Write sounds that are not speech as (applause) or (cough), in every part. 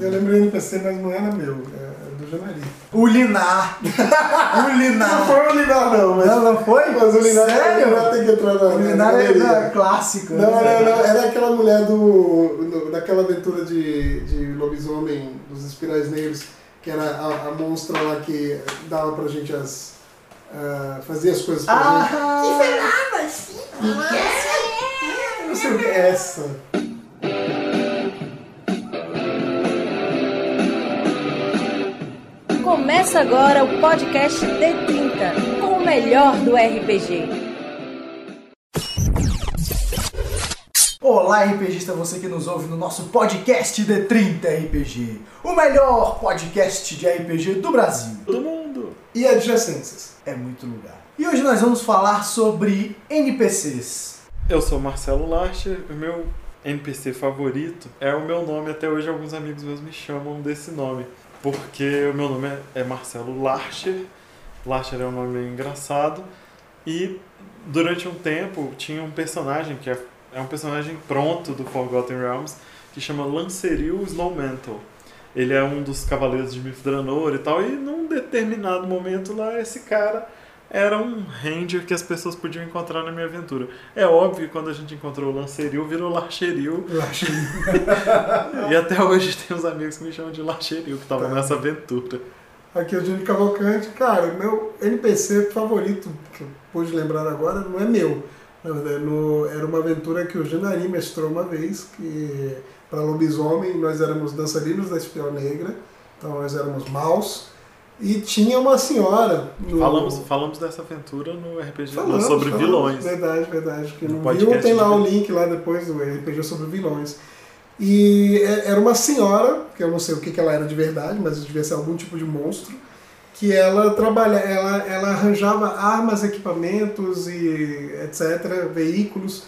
Eu lembro do NPC, mas não era meu, é do Janari. O Linar. (laughs) o Não Linar. foi o Linar, não, mas. Não, não foi? Mas o Linar, Sério? o Linar tem que entrar na. O Linar na é clássico. Não, né? não, não. Era aquela mulher do. do- daquela aventura de, de lobisomem dos espirais negros, que era a, a monstra lá que dava pra gente as. ah, fazia as coisas pra gente. Ah, Eu não sei o que é essa. Começa agora o podcast D30, com o melhor do RPG. Olá, RPGista, você que nos ouve no nosso podcast D30 RPG. O melhor podcast de RPG do Brasil. Todo mundo. E adjacências. É muito lugar. E hoje nós vamos falar sobre NPCs. Eu sou Marcelo Larcher, o meu NPC favorito é o meu nome. Até hoje alguns amigos meus me chamam desse nome. Porque o meu nome é- Marcelo Larcher. Larcher é um nome engraçado. E durante um tempo tinha um personagem que é, é um personagem pronto do Forgotten Realms que chama Lanceril Snowmantle. Ele é um dos cavaleiros de Mithranor e tal, e num determinado momento lá esse cara era um ranger que as pessoas podiam encontrar na minha aventura. É óbvio que quando a gente encontrou o Lanceril, virou Larcheril, achei. (laughs) e até hoje tem uns amigos que me chamam de Larcheril, que estavam Tá. nessa aventura. Aqui é o Júnior Cavalcante. Cara, meu NPC favorito, que eu pude lembrar agora, não é meu. Na verdade, no- era uma aventura que o Janari mestrou uma vez, que para lobisomem nós éramos dançarinos da espião negra, então nós éramos maus. E tinha uma senhora. No... Falamos, falamos dessa aventura no RPG Falamos, sobre falamos. vilões. Verdade, verdade. Que No não viu, tem lá o vilões. link lá depois do RPG sobre vilões. E é- era uma senhora, que eu não sei o que que ela era de verdade, mas devia ser algum tipo de monstro, que ela trabalha, ela, ela arranjava armas, equipamentos e etc, veículos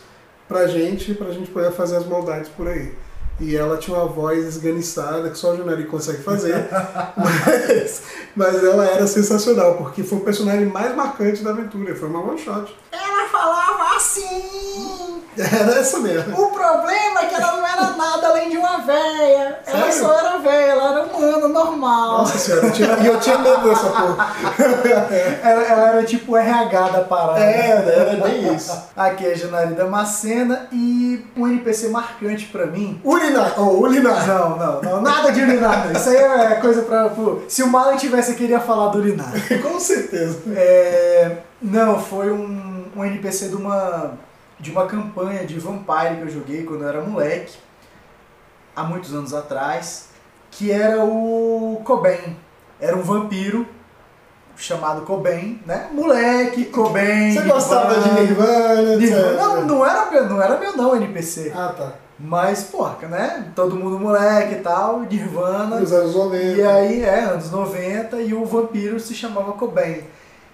pra gente, pra gente poder fazer as maldades por aí. E ela tinha uma voz esganiçada que só o Junari consegue fazer, (laughs) mas, mas ela era sensacional, porque foi o personagem mais marcante da aventura, foi uma one shot. Ela falava assim. (laughs) Era essa mesmo. O problema é que ela não era nada além de uma véia. Ela Sério? só era véia, ela era humana, normal. Nossa senhora, eu tinha- e eu tinha medo dessa porra. (laughs) Ela, ela era tipo o RH da parada. É, era bem isso. Aqui é a Janari Damascena e um NPC marcante pra mim. Urinar, oh, urinar. Não, não, não, nada de urinar. (laughs) Isso aí é coisa pra. pô, se o Marlon tivesse aqui, ele ia falar do urinar. Com certeza. É, não, foi um, um NPC de uma, de uma campanha de Vampire que eu joguei quando eu era moleque, há muitos anos atrás, que era o Cobain. Era um vampiro chamado Cobain, né? Moleque, Cobain. Você gostava de Nirvana, Nirvana. Não, não era, meu- não era meu não, NPC. Ah, tá. Mas, porra, né? Todo mundo moleque e tal, Nirvana. Nos anos 90. E aí, é, anos 90, e o vampiro se chamava Cobain.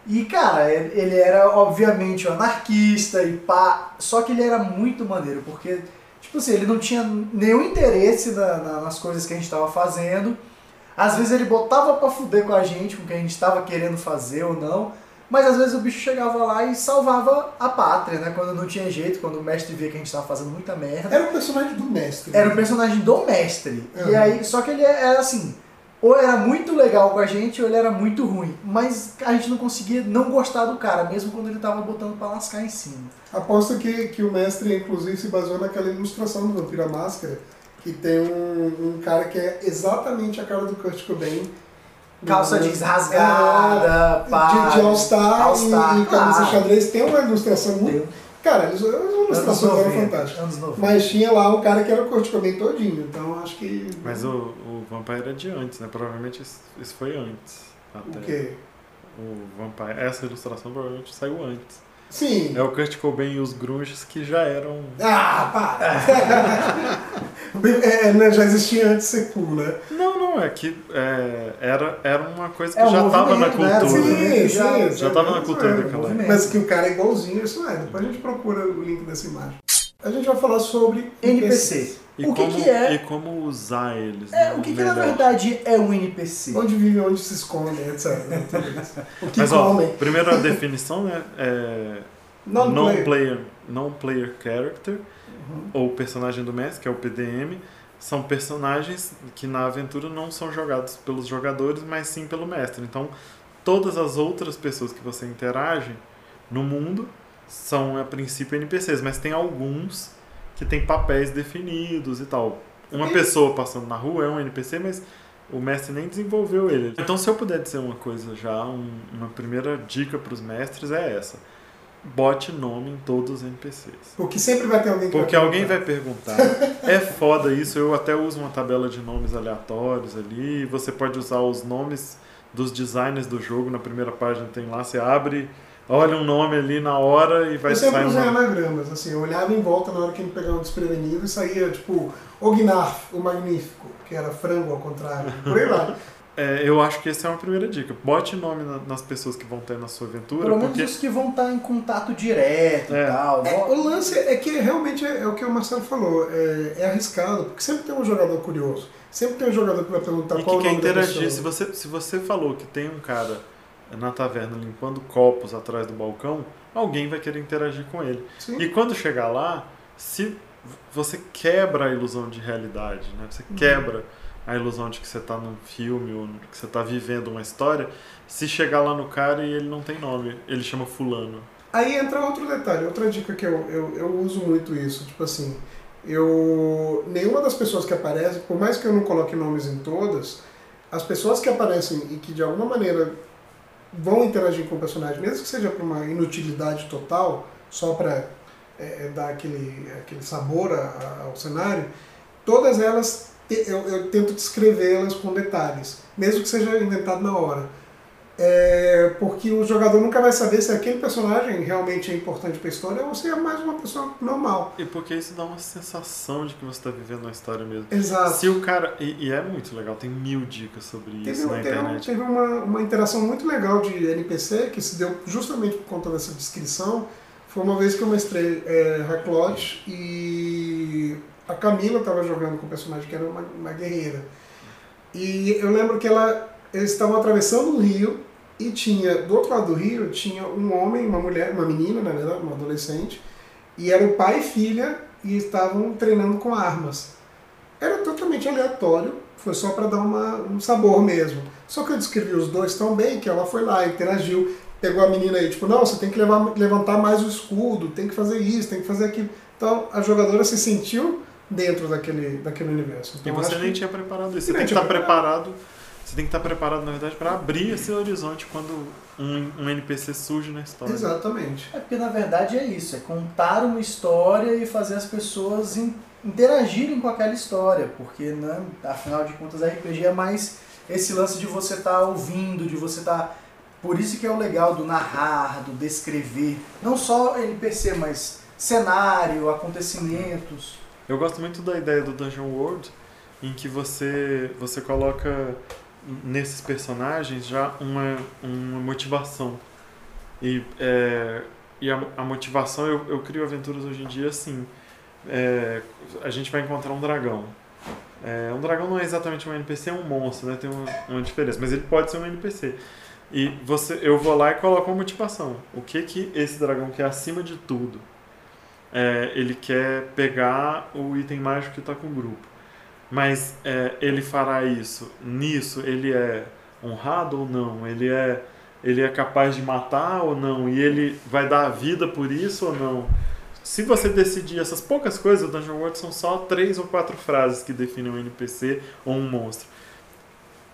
E, cara, ele era, obviamente, um anarquista e pá, só que ele era muito maneiro, porque, tipo assim, ele não tinha nenhum interesse na- na- nas coisas que a gente tava fazendo. Às vezes ele botava pra fuder com a gente, com o que a gente tava querendo fazer ou não, mas às vezes o bicho chegava lá e salvava a pátria, né? Quando não tinha jeito, quando o mestre via que a gente tava fazendo muita merda. Era o personagem do mestre. Era o personagem do mestre. E Uhum. aí, só que ele era assim, ou era muito legal com a gente, ou ele era muito ruim. Mas a gente não conseguia não gostar do cara, mesmo quando ele tava botando pra lascar em cima. Aposto que, que o mestre, inclusive, se baseou naquela ilustração do Vampiro à Máscara, que tem um, um cara que é exatamente a cara do Kurt Cobain. Calça Do- jeans rasgada, pá. de, de All-Star All-Star, e, e camisa claro. xadrez. Tem uma ilustração muito... Deu. Cara, as ilustrações eram 90. fantásticas. Anos 90. Mas tinha lá um cara que era o Kurt Cobain todinho, então acho que... Mas o, o Vampire é de antes, né? Provavelmente isso, isso foi antes. Até. O quê? O Vampire, essa ilustração provavelmente saiu antes. Sim. É o Kurt Cobain e os grunges que já eram... Ah, para! é, né, já existia antes ser cool, né? Não, não, é que é, era, era uma coisa que É já estava na né? cultura. Sim, sim, Já tava na cultura é, daquela movimento. Mas que o cara é igualzinho, isso é. Depois a gente procura o link dessa imagem. A gente vai falar sobre NPC. E o que, como, que é? E como usar eles. É, né, o que, que na verdade é um NPC? Onde vive, onde se esconde, etc. né. O que Mas ó, comem. primeira definição, né? É Non-player. non-player non player character, Uhum. ou personagem do mestre, que é o PDM, são personagens que na aventura não são jogados pelos jogadores, mas sim pelo mestre. Então, todas as outras pessoas que você interage no mundo são a princípio NPCs, mas tem alguns que têm papéis definidos e tal. Uma pessoa passando na rua é um NPC, mas o mestre nem desenvolveu ele. Então, se eu puder dizer uma coisa já, um- uma primeira dica para os mestres é essa: bote nome em todos os NPCs. Porque sempre vai ter alguém que Porque vai alguém vai perguntar. perguntar. É foda isso, eu até uso uma tabela de nomes aleatórios ali. Você pode usar os nomes dos designers do jogo na primeira página, tem lá, você abre, olha um nome ali na hora e vai Eu sempre sair usei nome. anagramas, assim, eu olhava em volta na hora que me pegava um desprevenido e saía, tipo, Ognarf, o Magnífico, que era frango ao contrário, por aí lá. (laughs) É, eu acho que essa é uma primeira dica. Bote nome na- nas pessoas que vão ter na sua aventura, Pelo menos porque os que vão estar em contato direto É. e tal. É, o lance é que realmente é, é o que o Marcelo falou, é, é arriscado, porque sempre tem um jogador curioso, sempre tem um jogador que vai perguntar e qual que o quer nome da interagir. Se você, se você falou que tem um cara na taverna limpando copos atrás do balcão, alguém vai querer interagir com ele. Sim. E quando chegar lá, se você quebra a ilusão de realidade, né? Você quebra a ilusão de que você está num filme ou que você está vivendo uma história, se chegar lá no cara e ele não tem nome, ele chama fulano. Aí entra outro detalhe, outra dica que eu, eu, eu uso muito isso, tipo assim, eu nenhuma das pessoas que aparecem, por mais que eu não coloque nomes em todas, as pessoas que aparecem e que de alguma maneira vão interagir com o personagem, mesmo que seja por uma inutilidade total, só para dar aquele, aquele sabor a- ao cenário, todas elas eu, eu tento descrevê-las com detalhes, mesmo que seja inventado na hora. É, porque o jogador nunca vai saber se aquele personagem realmente é importante para a história ou se é mais uma pessoa normal. E porque isso dá uma sensação de que você está vivendo uma história mesmo. Exato. Se o cara. E, e é muito legal, tem mil dicas sobre Teve, isso um- na teve, um- internet. teve uma, uma interação muito legal de NPC que se deu justamente por conta dessa descrição. Foi uma vez que eu mestrei é, Hacklot e a Camila estava jogando com o personagem que era uma, uma guerreira. E eu lembro que ela, eles estavam atravessando um rio e tinha, do outro lado do rio, tinha um homem, uma mulher, uma menina, na verdade, uma adolescente, e era o pai e filha e estavam treinando com armas. Era totalmente aleatório, foi só para dar uma, um sabor mesmo. Só que eu descrevi os dois tão bem que ela foi lá, interagiu, pegou a menina aí, tipo, não, você tem que levar, levantar mais o escudo, tem que fazer isso, tem que fazer aquilo. Então a jogadora se sentiu dentro daquele, daquele universo. E Então, você acho nem que- tinha preparado isso. Você tem que estar preparado. Você tem que estar preparado, na verdade, para abrir esse horizonte quando um, um NPC surge na história. Exatamente. É porque na verdade é isso, é contar uma história e fazer as pessoas in- interagirem com aquela história, porque né, afinal de contas RPG é mais esse lance de você estar ouvindo, de você estar. Por isso que é o legal do narrar, do descrever, não só NPC, mas cenário, acontecimentos. Eu gosto muito da ideia do Dungeon World, em que você, você coloca nesses personagens já uma, uma motivação. E, é, e a, a motivação, eu, eu crio aventuras hoje em dia assim. É, a gente vai encontrar um dragão. É, um dragão não é exatamente um NPC, é um monstro, né? tem uma, uma diferença, mas ele pode ser um NPC. E você, eu vou lá e coloco uma motivação. O que que esse dragão quer acima de tudo? É, ele quer pegar o item mágico que está com o grupo. Mas é, ele fará isso. Nisso, ele é honrado ou não? Ele é, ele é capaz de matar ou não? E ele vai dar a vida por isso ou não? Se você decidir essas poucas coisas, o Dungeon World são só três ou quatro frases que definem um NPC ou um monstro.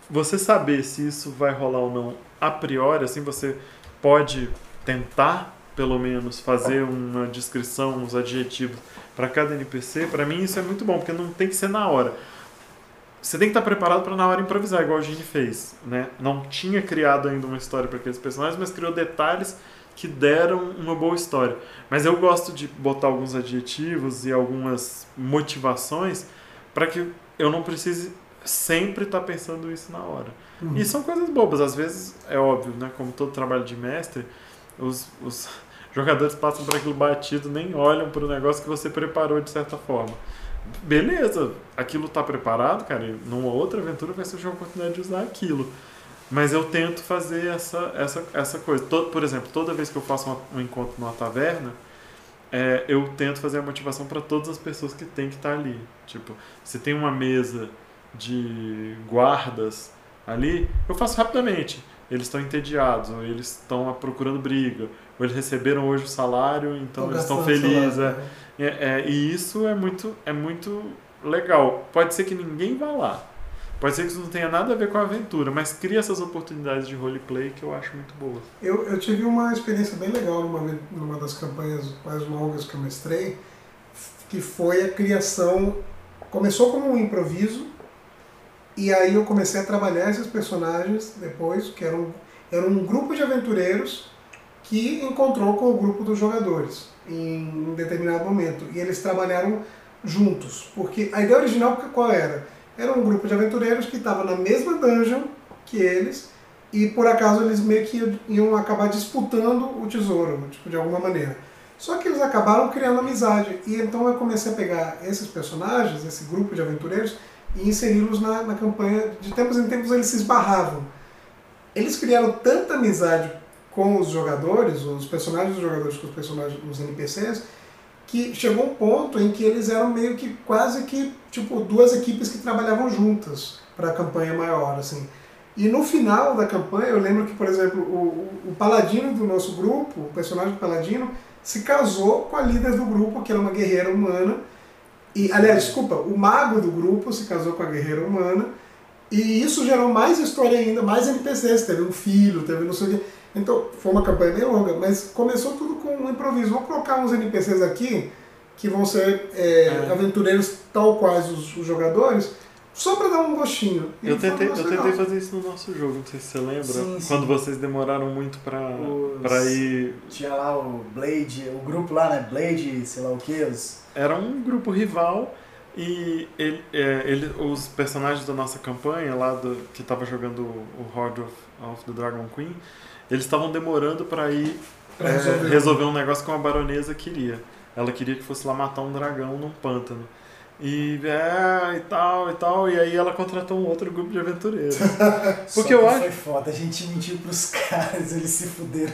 Você saber se isso vai rolar ou não a priori, assim você pode tentar pelo menos fazer uma descrição, uns adjetivos para cada NPC. Para mim isso é muito bom, porque não tem que ser na hora. Você tem que estar preparado para na hora improvisar, igual a Gini fez, né? Não tinha criado ainda uma história para aqueles personagens, mas criou detalhes que deram uma boa história. Mas eu gosto de botar alguns adjetivos e algumas motivações para que eu não precise sempre estar pensando isso na hora. Uhum. E são coisas bobas, às vezes é óbvio, né? Como todo trabalho de mestre, os, os jogadores passam por aquilo batido, nem olham para o negócio que você preparou de certa forma. Beleza, aquilo está preparado, cara, e numa outra aventura vai surgir uma oportunidade de usar aquilo. Mas eu tento fazer essa, essa, essa coisa. Todo, por exemplo, toda vez que eu faço uma- um encontro numa taverna, é, eu tento fazer a motivação para todas as pessoas que tem que estar ali. Tipo, se tem uma mesa de guardas ali, eu faço rapidamente. Eles estão entediados, ou eles estão procurando briga, ou eles receberam hoje o salário, então Tô eles estão felizes. É. né? É, é, e isso é muito, é muito legal. Pode ser que ninguém vá lá. Pode ser que isso não tenha nada a ver com a aventura, mas cria essas oportunidades de roleplay que eu acho muito boas. Eu, eu tive uma experiência bem legal numa, numa das campanhas mais longas que eu mestrei, que foi a criação. Começou como um improviso, e aí eu comecei a trabalhar esses personagens depois, que eram, eram um grupo de aventureiros que encontrou com o grupo dos jogadores em um determinado momento. E eles trabalharam juntos, porque a ideia original qual era? Era um grupo de aventureiros que estava na mesma dungeon que eles, e por acaso eles meio que iam acabar disputando o tesouro, tipo, de alguma maneira. Só que eles acabaram criando amizade, e então eu comecei a pegar esses personagens, esse grupo de aventureiros, e inseri-los na, na campanha. De tempos em tempos eles se esbarravam. Eles criaram tanta amizade com os jogadores, os personagens dos jogadores com os personagens, os NPCs, que chegou um ponto em que eles eram meio que quase que tipo duas equipes que trabalhavam juntas para a campanha maior, assim. E no final da campanha, eu lembro que, por exemplo, o, o, o paladino do nosso grupo, o personagem do paladino, se casou com a líder do grupo, que era uma guerreira humana. E, aliás, desculpa, o mago do grupo se casou com a guerreira humana. E isso gerou mais história ainda, mais NPCs. Teve um filho, teve não sei o quê. Então, foi uma campanha bem longa, mas começou tudo com um improviso. Vou colocar uns NPCs aqui, que vão ser é, É. aventureiros tal quais os, os jogadores, só para dar um gostinho. E Eu tentei, eu tentei legal. fazer isso no nosso jogo, não sei se você lembra. Sim, sim. Quando vocês demoraram muito pra, Os- pra ir. Tinha lá o Blade, o grupo lá, né? Blade, sei lá o que, os... Era um grupo rival e ele, é, ele, os personagens da nossa campanha, lá do, que tava jogando o Horde of, of the Dragon Queen, eles estavam demorando pra ir Pra é, resolver. resolver um negócio que uma baronesa queria. Ela queria que fosse lá matar um dragão num pântano. E é, e tal, e tal, e aí ela contratou um outro grupo de aventureiros. (laughs) Porque Só eu acho- foi foda, a gente mentiu pros (laughs) caras, eles se fuderam.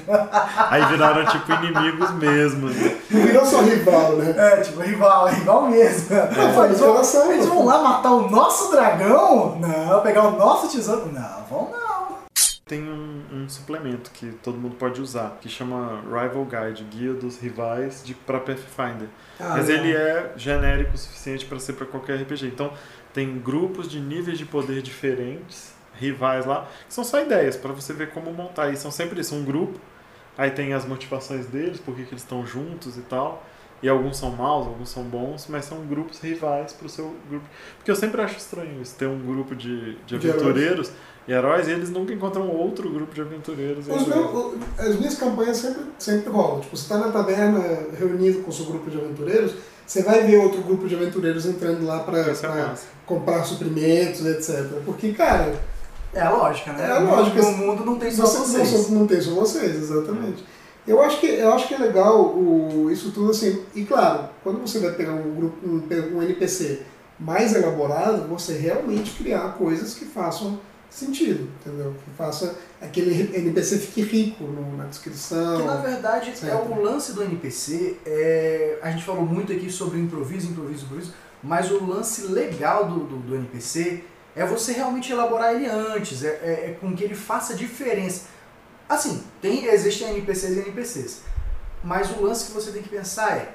Aí viraram tipo inimigos mesmo. né? Não virou só rival, né? É, tipo, rival, é rival mesmo. Não, foi eles, vão, eles pô. vão lá matar o nosso dragão? Não, pegar o nosso tesouro? Não, vão não. Tem um, um suplemento que todo mundo pode usar, que chama Rival Guide, Guia dos Rivais de para Pathfinder. Ah, Mas legal. ele é genérico o suficiente para ser para qualquer RPG. Então, tem grupos de níveis de poder diferentes, rivais lá, que são só ideias para você ver como montar. E são sempre isso, um grupo, aí tem as motivações deles, por que que eles estão juntos e tal. E alguns são maus, alguns são bons, mas são grupos rivais pro seu grupo. Porque eu sempre acho estranho isso, ter um grupo de, de De aventureiros e heróis, e eles nunca encontram outro grupo de aventureiros. Os heróis. meus- as minhas campanhas sempre, sempre rolam. Tipo, você está na taberna reunido com o seu grupo de aventureiros, você vai ver outro grupo de aventureiros entrando lá para é comprar suprimentos, etc. Porque, cara, É a lógica, né? É a lógica. No mundo não tem só você, vocês. Não, não tem só vocês, exatamente. Eu acho que, eu acho que é legal o, isso tudo assim. E claro, quando você vai pegar um, grupo, um, um NPC mais elaborado, você realmente criar coisas que façam sentido, entendeu? Que faça aquele NPC fique rico no- na descrição. Que na verdade é Certo. o lance do NPC. É, a gente falou muito aqui sobre improviso, improviso, improviso, mas o lance legal do, do, do NPC é você realmente elaborar ele antes, é, é, é com que ele faça diferença. Assim, tem, existem NPCs e NPCs, mas o lance que você tem que pensar é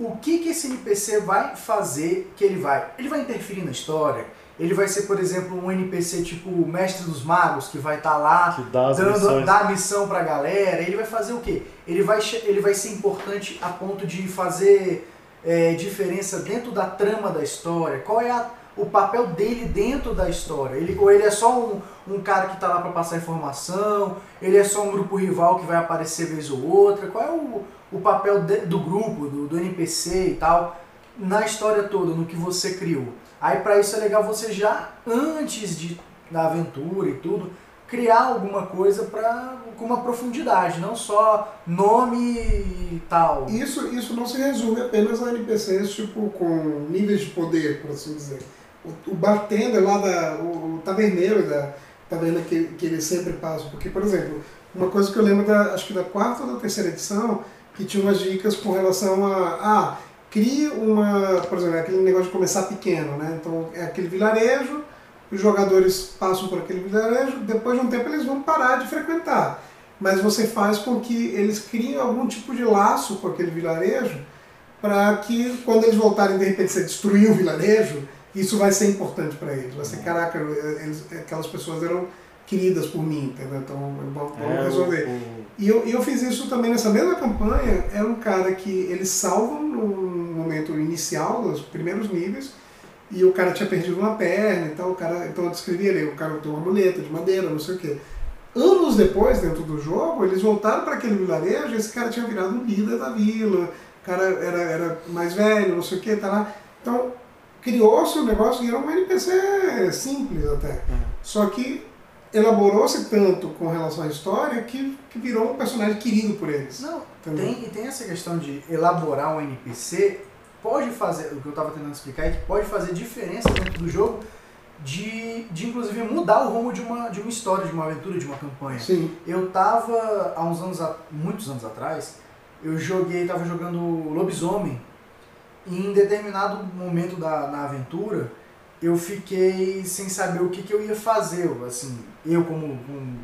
o que, que esse NPC vai fazer que ele vai. Ele vai interferir na história? Ele vai ser, por exemplo, um NPC tipo o Mestre dos Magos, que vai estar lá Que dá dando, missões. dar a missão pra galera, ele vai fazer o quê? Ele vai, ele vai ser importante a ponto de fazer é, diferença dentro da trama da história? Qual é a- o papel dele dentro da história? Ele, ou ele é só um, um cara que está lá para passar informação? Ele é só um grupo rival que vai aparecer vez ou outra? Qual é o, o papel de- do grupo, do, do NPC e tal, na história toda, no que você criou? Aí para isso é legal você já, antes de, da aventura e tudo, criar alguma coisa pra, com uma profundidade, não só nome e tal. Isso, isso não se resume apenas a NPCs tipo, com níveis de poder, por assim dizer. O, o bartender lá, da, o, o taverneiro da taverna que, que eles sempre passam. Porque, por exemplo, uma coisa que eu lembro da, acho que da quarta ou da terceira edição, que tinha umas dicas com relação a. Ah, crie uma. Por exemplo, aquele negócio de começar pequeno, né? Então é aquele vilarejo, os jogadores passam por aquele vilarejo, depois de um tempo eles vão parar de frequentar. Mas você faz com que eles criem algum tipo de laço com aquele vilarejo, para que quando eles voltarem, de repente, você destruir o vilarejo, isso vai ser importante para eles. Vai ser, caraca, eles, aquelas pessoas eram queridas por mim, entendeu? Então vamos É, resolver. o- E eu, eu fiz isso também nessa mesma campanha. Era um cara que eles salvam no momento inicial, dos primeiros níveis, e o cara tinha perdido uma perna, então o cara, então eu descrevi ele, o cara tem uma muleta de madeira, não sei o quê. Anos depois, dentro do jogo, eles voltaram para aquele vilarejo, e esse cara tinha virado um líder da vila, o cara era, era mais velho, não sei o quê, tá lá. Então, criou-se um negócio e era um NPC simples até. Só que elaborou-se tanto com relação à história que, que virou um personagem querido por eles. Não, tem, e tem essa questão de elaborar um NPC, pode fazer, o que eu estava tentando explicar é que pode fazer diferença dentro do jogo de, de inclusive mudar o rumo de uma, de uma história, de uma aventura, de uma campanha. Sim. Eu tava, há uns anos, muitos anos atrás, eu joguei, tava jogando Lobisomem, em determinado momento da, na aventura, eu fiquei sem saber o que, que eu ia fazer, eu, assim, eu como um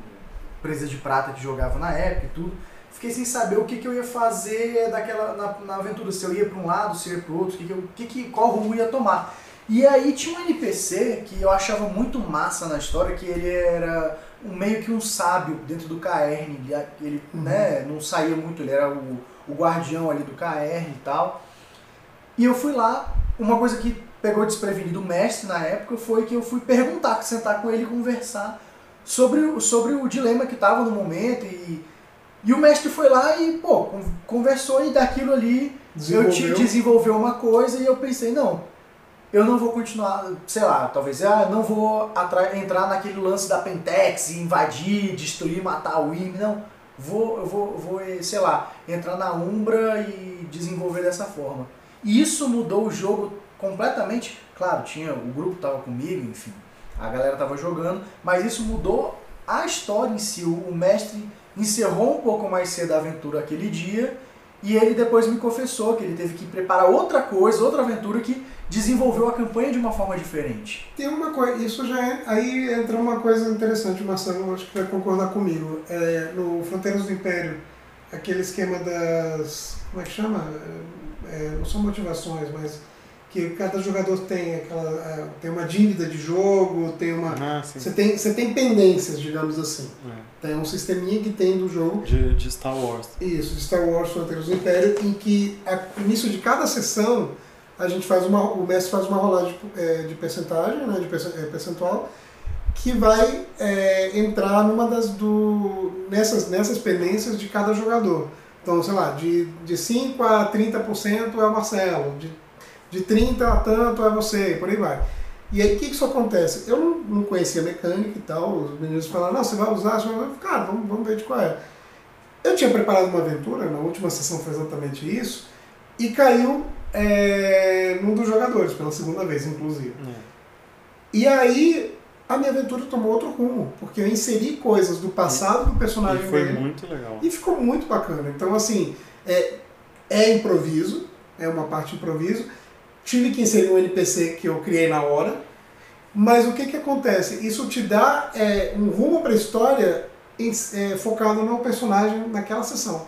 presa de prata que jogava na época e tudo, fiquei sem saber o que, que eu ia fazer daquela, na, na aventura, se eu ia para um lado, se eu ia para o outro, que que eu, que que, qual rumo eu ia tomar. E aí tinha um NPC que eu achava muito massa na história, que ele era um, meio que um sábio dentro do KR, ele, ele Uhum. né, não saía muito, ele era o, o guardião ali do KR e tal. E eu fui lá, uma coisa que pegou desprevenido o mestre na época foi que eu fui perguntar, sentar com ele e conversar sobre, o- sobre o dilema que estava no momento e, e o mestre foi lá e, pô, con- conversou e daquilo ali eu te Desenvolveu. uma coisa e eu pensei, não, eu não vou continuar, sei lá, talvez, ah, não vou entrar naquele lance da Pentex invadir, destruir, matar o IME, não. Vou, eu vou, vou, eh, sei lá, entrar na Umbra e desenvolver dessa forma. E isso mudou o jogo completamente. Claro, tinha o grupo tava comigo, enfim, a galera tava jogando, mas isso mudou a história em si. O, mestre encerrou um pouco mais cedo a aventura aquele dia e ele depois me confessou que ele teve que preparar outra coisa, outra aventura que desenvolveu a campanha de uma forma diferente. Tem uma coisa, isso já é. Aí entra uma coisa interessante, Marcelo acho que vai concordar comigo. É, no Fronteiras do Império, aquele esquema das. Como é que chama? É, não são motivações, mas que cada jogador tem aquela. é, tem uma dívida de jogo, tem uma. Ah. Você tem, você tem pendências, digamos assim. É. Tem um sisteminha que tem do jogo De, de Star Wars. Isso, de Star Wars Fronteiras do Império, em que a- no início de cada sessão a gente faz uma, o mestre faz uma rolagem é, de percentagem, né, de é, percentual, que vai é, entrar numa das do nessas nessas pendências de cada jogador. Então, sei lá, de, de 5 a 30% é o Marcelo, de, de 30 a tanto é você, por aí vai. E aí, o que, que isso acontece? Eu não, não conhecia mecânica e tal, os meninos falaram, não, você vai usar, você vai usar. Cara, vamos, vamos ver de qual é. Eu tinha preparado uma aventura, na última sessão foi exatamente isso, e caiu é, num dos jogadores, pela segunda vez, inclusive. É. E aí, a minha aventura tomou outro rumo, porque eu inseri coisas do passado do personagem E foi dele. muito legal. E ficou muito bacana. Então, assim, é, é improviso, é uma parte improviso. Tive que inserir um NPC que eu criei na hora. Mas o que, que acontece? Isso te dá é, um rumo para a história em- é, focado no personagem naquela sessão.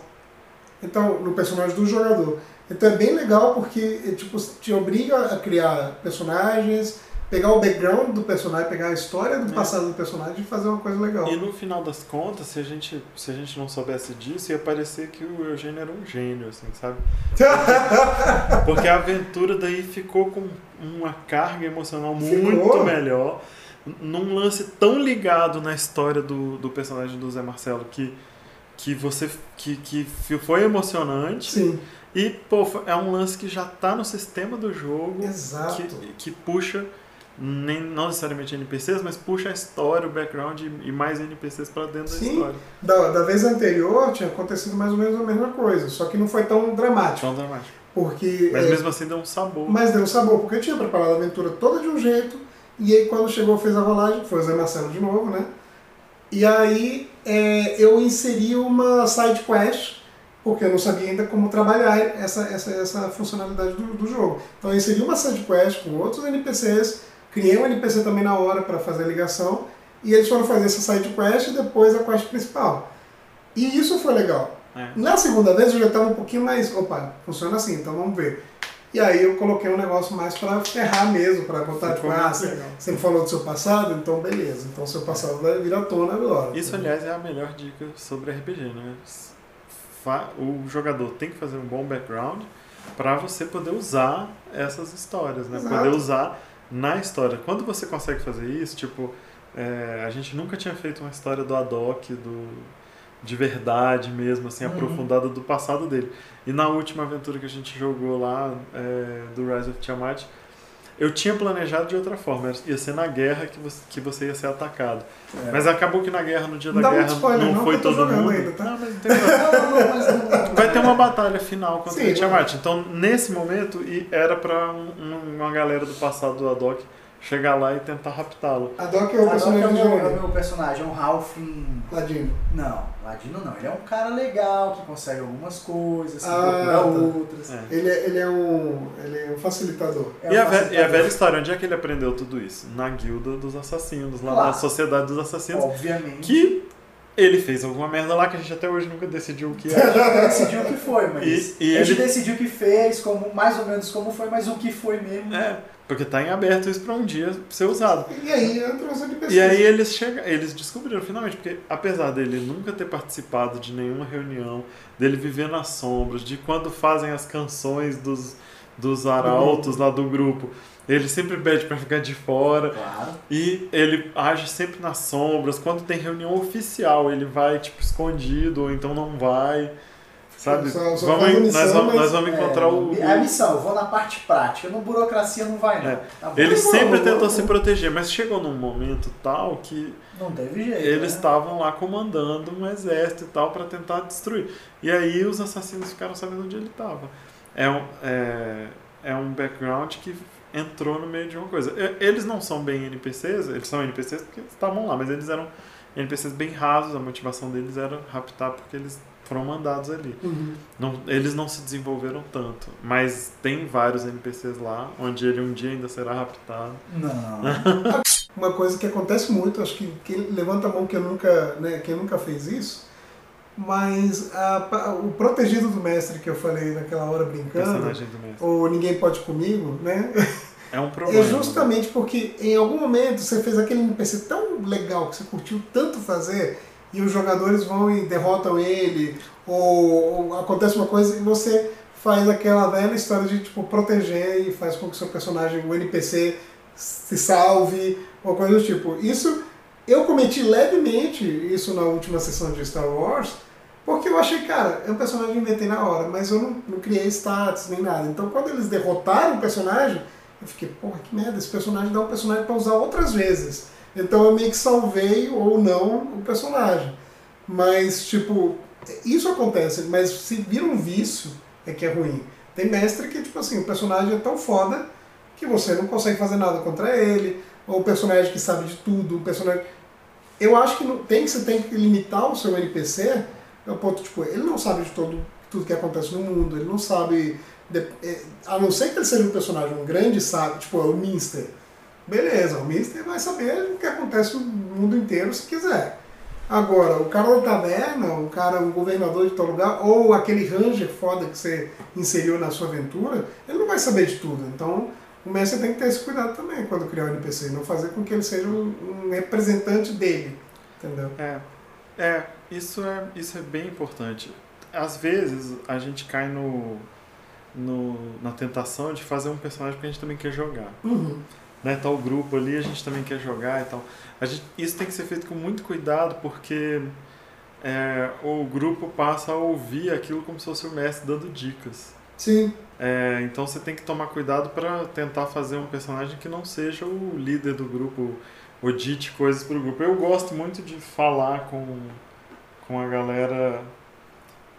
Então, no personagem do jogador. Então é bem legal porque é, tipo, te obriga a criar personagens, pegar o background do personagem, pegar a história do É. passado do personagem e fazer uma coisa legal. E no final das contas, se a gente, se a gente não soubesse disso, ia parecer que o Eugênio era um gênio, assim, sabe? (laughs) Porque a aventura daí ficou com uma carga emocional Ficou. muito melhor. Num lance tão ligado na história do, do personagem do Zé Marcelo que, que você que, que foi emocionante. Sim, E, pô, é um lance que já tá no sistema do jogo. exato. que, que puxa nem, não necessariamente NPCs, mas puxa a história, o background e, e mais NPCs pra dentro Sim. da história. Da, da vez anterior tinha acontecido mais ou menos a mesma coisa, só que não foi tão dramático. Tão dramático. Porque. Mas é, mesmo assim deu um sabor. mas deu sabor, porque eu tinha preparado a aventura toda de um jeito, e aí quando chegou fez a rolagem, foi o Zé Marcelo de novo, né? E aí é, eu inseri uma side quest porque eu não sabia ainda como trabalhar essa, essa, essa funcionalidade do, do jogo. Então eu inseri uma side quest com outros NPCs, criei um NPC também na hora para fazer a ligação, e eles foram fazer essa side quest e depois a quest principal. E isso foi legal. É. Na segunda vez eu já estava um pouquinho mais, opa, funciona assim, então vamos ver. E aí eu coloquei um negócio mais para ferrar mesmo, para Ficou ah, muito você, você falou do seu passado, então beleza. Então seu passado vai vir à tona agora. Isso, aliás, é a melhor dica sobre RPG, né? O jogador tem que fazer um bom background para você poder usar essas histórias, né? Exato. Poder usar na história. Quando você consegue fazer isso, tipo, é, a gente nunca tinha feito uma história do Adok, do, de verdade mesmo, assim, Uhum. aprofundada do passado dele. E na última aventura que a gente jogou lá, é, do Rise of Tiamat, eu tinha planejado de outra forma, ia ser na guerra que você, que você ia ser atacado. É. Mas acabou que na guerra, no dia Não da guerra, spoiler, não, não, foi tô todo mundo. ainda, tá? Não, mas não tem problema. (laughs) Não, não, mas não- Vai ter uma batalha final contra Sim, o Tiamat. Então, nesse momento, e era pra um- um- uma galera do passado do Adok chegar lá e tentar raptá-lo. A Doc é o é personagem o meu, é o Johnny. meu personagem, é um Halfling. Ladino. Não, Ladino não. Ele é um cara legal que consegue algumas coisas, que Ah, procura tá. outras. É. Ele é, ele é um. Ele é um facilitador. É e, um a ve- e a facilitador. velha história, onde é que ele aprendeu tudo isso? Na guilda dos assassinos, lá Claro. na sociedade dos assassinos. Obviamente. Que ele fez alguma merda lá que a gente até hoje nunca decidiu o que (laughs) A é. gente decidiu o que foi, mas E- e a gente ele- decidiu o que fez, como, mais ou menos como foi, mas o que foi mesmo. É, porque tá em aberto isso pra um dia ser usado. E aí entra os NPCs. E aí eles chegam, eles descobriram finalmente, porque apesar dele nunca ter participado de nenhuma reunião, dele viver nas sombras, de quando fazem as canções dos, dos arautos lá do grupo, ele sempre pede pra ficar de fora. Claro. E ele age sempre nas sombras. Quando tem reunião oficial, ele vai tipo escondido ou então não vai. Sabe? Só- só vamos, a nós missão, vamos, mas- nós vamos encontrar É, o. É a missão, eu vou na parte prática. No burocracia não vai, não. É. Tá? Ele Vamos, sempre tentou vamos. se proteger, mas chegou num momento tal que Não teve jeito. eles né? estavam lá comandando um exército e tal para tentar destruir. E aí os assassinos ficaram sabendo onde ele estava. É um, é, é um background que entrou no meio de uma coisa. Eles não são bem NPCs, eles são NPCs porque estavam lá, mas eles eram NPCs bem rasos, a motivação deles era raptar porque eles foram mandados ali. Uhum. Não, eles não se desenvolveram tanto, mas tem vários NPCs lá, onde ele um dia ainda será raptado. Não. (laughs) Uma coisa que acontece muito, acho que quem levanta a mão que eu nunca, né, quem nunca fez isso, mas a- o protegido do mestre que eu falei naquela hora brincando, ou ninguém pode comigo, né? É um problema. É justamente porque em algum momento você fez aquele NPC tão legal que você curtiu tanto fazer e os jogadores vão e derrotam ele ou, ou acontece uma coisa e você faz aquela velha história de tipo proteger e faz com que o seu personagem, o NPC, se salve ou coisa do tipo. Isso eu cometi levemente isso na última sessão de Star Wars porque eu achei, cara, é um personagem que inventei na hora, mas eu não, não criei status nem nada. Então quando eles derrotaram o personagem eu fiquei, porra, que merda, esse personagem dá um personagem pra usar outras vezes. Então eu meio que salvei ou não o personagem. Mas, tipo, isso acontece, mas se vira um vício, é que é ruim. Tem mestre que, tipo assim, o personagem é tão foda que você não consegue fazer nada contra ele, ou o personagem que sabe de tudo, o personagem. Eu acho que não, tem que você tem que limitar o seu NPC ao ponto, tipo, ele não sabe de todo, tudo que acontece no mundo, ele não sabe de- é, a não ser que ele seja um personagem, um grande sábio, tipo é o Minster. Beleza, o Minster vai saber o que acontece no mundo inteiro se quiser. Agora, o cara da taverna, o cara, um governador de tal lugar, ou aquele ranger foda que você inseriu na sua aventura, ele não vai saber de tudo. Então, o mestre tem que ter esse cuidado também quando criar um NPC, não fazer com que ele seja um, um representante dele. Entendeu? É, é isso, é, isso é bem importante. Às vezes a gente cai no, no, na tentação de fazer um personagem que a gente também quer jogar. Uhum. Né? Tá o grupo ali, a gente também quer jogar e tal. A gente, isso tem que ser feito com muito cuidado, porque é, o grupo passa a ouvir aquilo como se fosse o mestre dando dicas. Sim. É, então você tem que tomar cuidado para tentar fazer um personagem que não seja o líder do grupo, ou dite coisas pro grupo. Eu gosto muito de falar com, com a galera.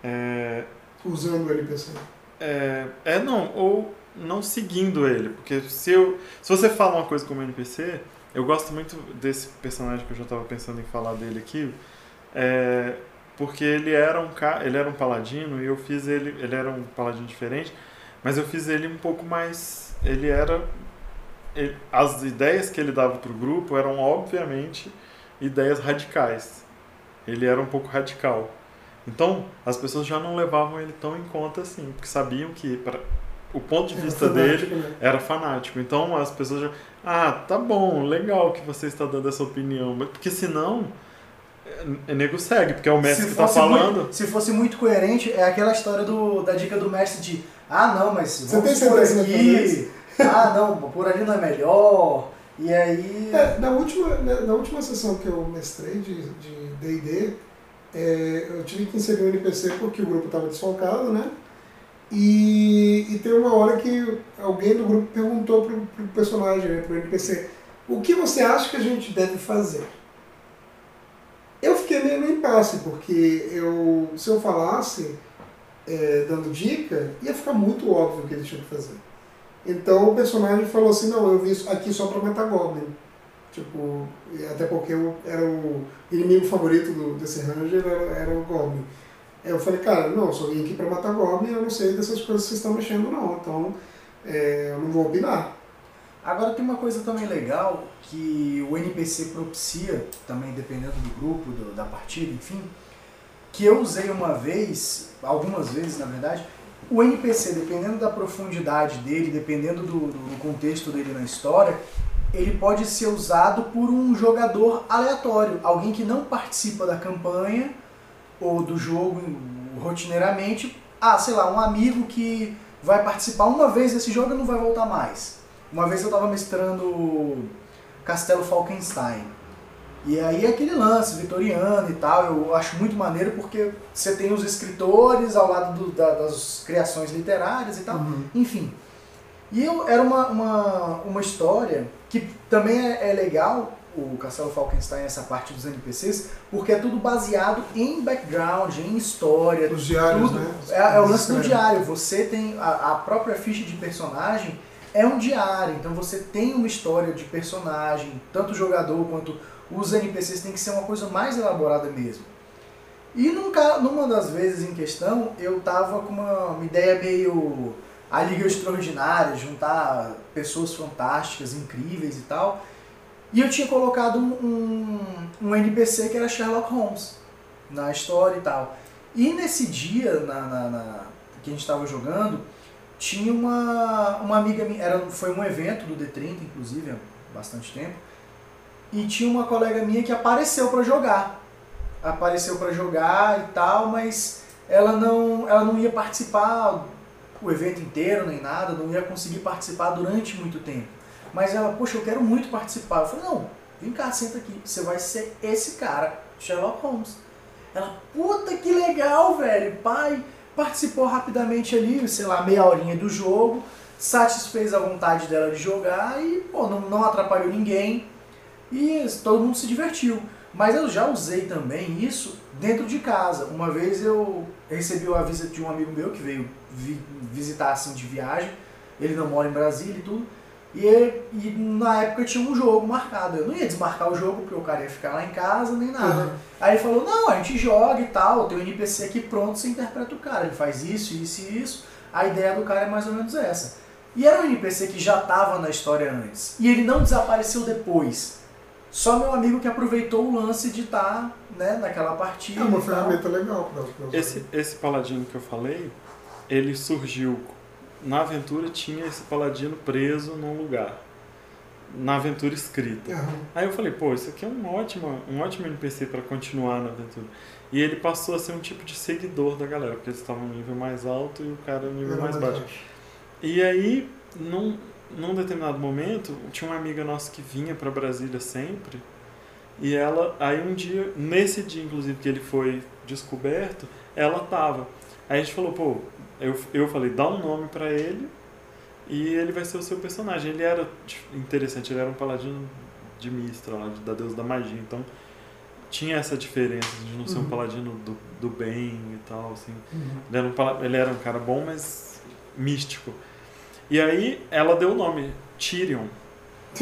É, Usando o NPC. é, é, não, ou não seguindo ele. Porque se, eu, se você fala uma coisa como NPC, eu gosto muito desse personagem que eu já estava pensando em falar dele aqui, é, porque ele era um ele era um paladino e eu fiz ele, ele era um paladino diferente, mas eu fiz ele um pouco mais, ele era ele... as ideias que ele dava pro grupo eram obviamente ideias radicais. Ele era um pouco radical. Então, as pessoas já não levavam ele tão em conta assim, porque sabiam que pra... o ponto de Era vista fanático, dele né? era fanático. Então as pessoas já. Ah, tá bom, legal que você está dando essa opinião. Mas porque senão. É, é nego segue, porque é o mestre que tá fosse falando. Muito, se fosse muito coerente, é aquela história do, da dica do mestre de ah não, mas Você vamos tem por aqui, ah não, por ali não é melhor. E aí. É, na, última, na, na última sessão que eu mestrei de de D&D, é, eu tive que inserir um NPC porque o grupo estava desfalcado, né? E, e tem uma hora que alguém do grupo perguntou pro, pro personagem, né, pro NPC, o que você acha que a gente deve fazer? Eu fiquei meio no impasse, porque eu, se eu falasse é, dando dica, ia ficar muito óbvio o que ele tinha que fazer. Então o personagem falou assim, não, eu vim aqui só pra matar Goblin. Tipo, até porque eu era o inimigo favorito do, desse Ranger, era, era o Goblin. Eu falei, cara, não, eu só vim aqui pra matar Goblin, eu não sei dessas coisas que vocês estão mexendo não, então é, eu não vou opinar. Agora tem uma coisa também legal que o NPC propicia, também dependendo do grupo, do- da partida, enfim, que eu usei uma vez, algumas vezes na verdade, o NPC, dependendo da profundidade dele, dependendo do, do- contexto dele na história, ele pode ser usado por um jogador aleatório, alguém que não participa da campanha ou do jogo rotineiramente, ah, sei lá, um amigo que vai participar uma vez desse jogo e não vai voltar mais. Uma vez eu tava mestrando Castelo Falkenstein. E aí é aquele lance vitoriano e tal, eu acho muito maneiro porque você tem os escritores ao lado do- da- das criações literárias e tal. Uhum. Enfim. E eu, era uma, uma, uma história que também é, é legal, o Castelo Falkenstein, essa parte dos NPCs, porque é tudo baseado em background, em história. Os diários, tudo. né? É, é o lance do diário. Você tem a, a própria ficha de personagem é um diário, então você tem uma história de personagem, tanto o jogador quanto os NPCs tem que ser uma coisa mais elaborada mesmo. E num, ca- numa das vezes em questão, eu tava com uma, uma ideia meio a Liga Extraordinária, juntar pessoas fantásticas, incríveis e tal. E eu tinha colocado um, um, um NPC que era Sherlock Holmes na história e tal. E nesse dia na, na- na- que a gente estava jogando, tinha uma, uma amiga minha, era, foi um evento do D30, inclusive, há bastante tempo, e tinha uma colega minha que apareceu para jogar. Apareceu para jogar e tal, mas ela não, ela não ia participar o evento inteiro nem nada, não ia conseguir participar durante muito tempo. Mas ela, poxa, eu quero muito participar. Eu falei, não, vem cá, senta aqui, você vai ser esse cara, Sherlock Holmes. Ela, puta que legal, velho, pai. Participou rapidamente ali, sei lá, meia horinha do jogo, satisfez a vontade dela de jogar e, pô, não, não atrapalhou ninguém e todo mundo se divertiu. Mas eu já usei também isso dentro de casa. Uma vez eu recebi a visita de um amigo meu que veio vi- visitar assim de viagem. Ele não mora em Brasília e tudo. E, ele- e na época tinha um jogo marcado. Eu não ia desmarcar o jogo porque o cara ia ficar lá em casa nem nada. Uhum. Aí ele falou, não, a gente joga e tal, tem um NPC aqui pronto, você interpreta o cara. Ele faz isso, isso e isso. A ideia do cara é mais ou menos essa. E era um NPC que já estava na história antes. E ele não desapareceu depois. Só meu amigo que aproveitou o lance de estar né, naquela partida. É uma tal. ferramenta legal usar. Esse, esse paladino que eu falei, ele surgiu. Na aventura tinha esse paladino preso num lugar. Na aventura escrita. Aham. Aí eu falei, pô, isso aqui é um ótimo, um ótimo NPC para continuar na aventura. E ele passou a ser um tipo de seguidor da galera, porque eles estavam no nível mais alto e o cara no nível mais baixo. E aí, num, num determinado momento, tinha uma amiga nossa que vinha para Brasília sempre. E ela, aí um dia, nesse dia inclusive que ele foi descoberto, ela tava. Aí a gente falou, pô, eu, eu falei, dá um nome para ele e ele vai ser o seu personagem. Ele era interessante, ele era um paladino de Mistra, lá, da deusa da magia. Então tinha essa diferença de não ser um Uhum. paladino do, do bem e tal, assim. Uhum. Ele era, um, ele era um cara bom, mas místico. E aí ela deu o nome, Tyrion. (laughs)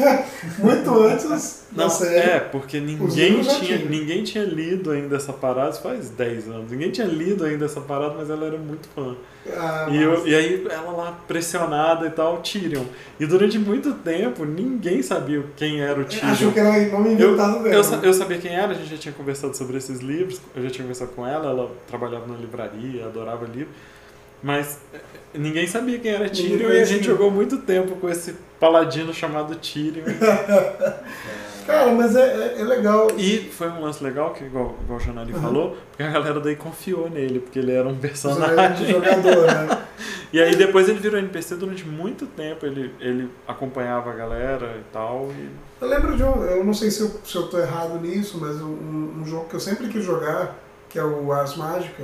Muito antes da Não, série. é, porque ninguém tinha, tinham. ninguém tinha lido ainda essa parada, faz 10 anos. Ninguém tinha lido ainda essa parada, mas ela era muito fã. Ah, E, eu- e aí ela lá pressionada e tal, Tyrion. E durante muito tempo ninguém sabia quem era o Tyrion. Achou que era nome Eu, inventado dela. eu, eu sabia quem era, a gente já tinha conversado sobre esses livros, eu já tinha conversado com ela, ela trabalhava na livraria, adorava livro, mas eh, ninguém sabia quem era Ninguém Tyrion e a gente jogou muito tempo com esse paladino chamado Tyrion. (laughs) Cara, mas é, é, é legal. E foi um lance legal, que igual, igual o Janari Uhum. falou, porque a galera daí confiou nele, porque ele era um de personagem. jogador, né? (laughs) E aí depois ele virou NPC durante muito tempo, ele, ele acompanhava a galera e tal. E... Eu lembro de um, eu não sei se eu, se eu tô errado nisso, mas um, um jogo que eu sempre quis jogar, que é o Ars Mágica,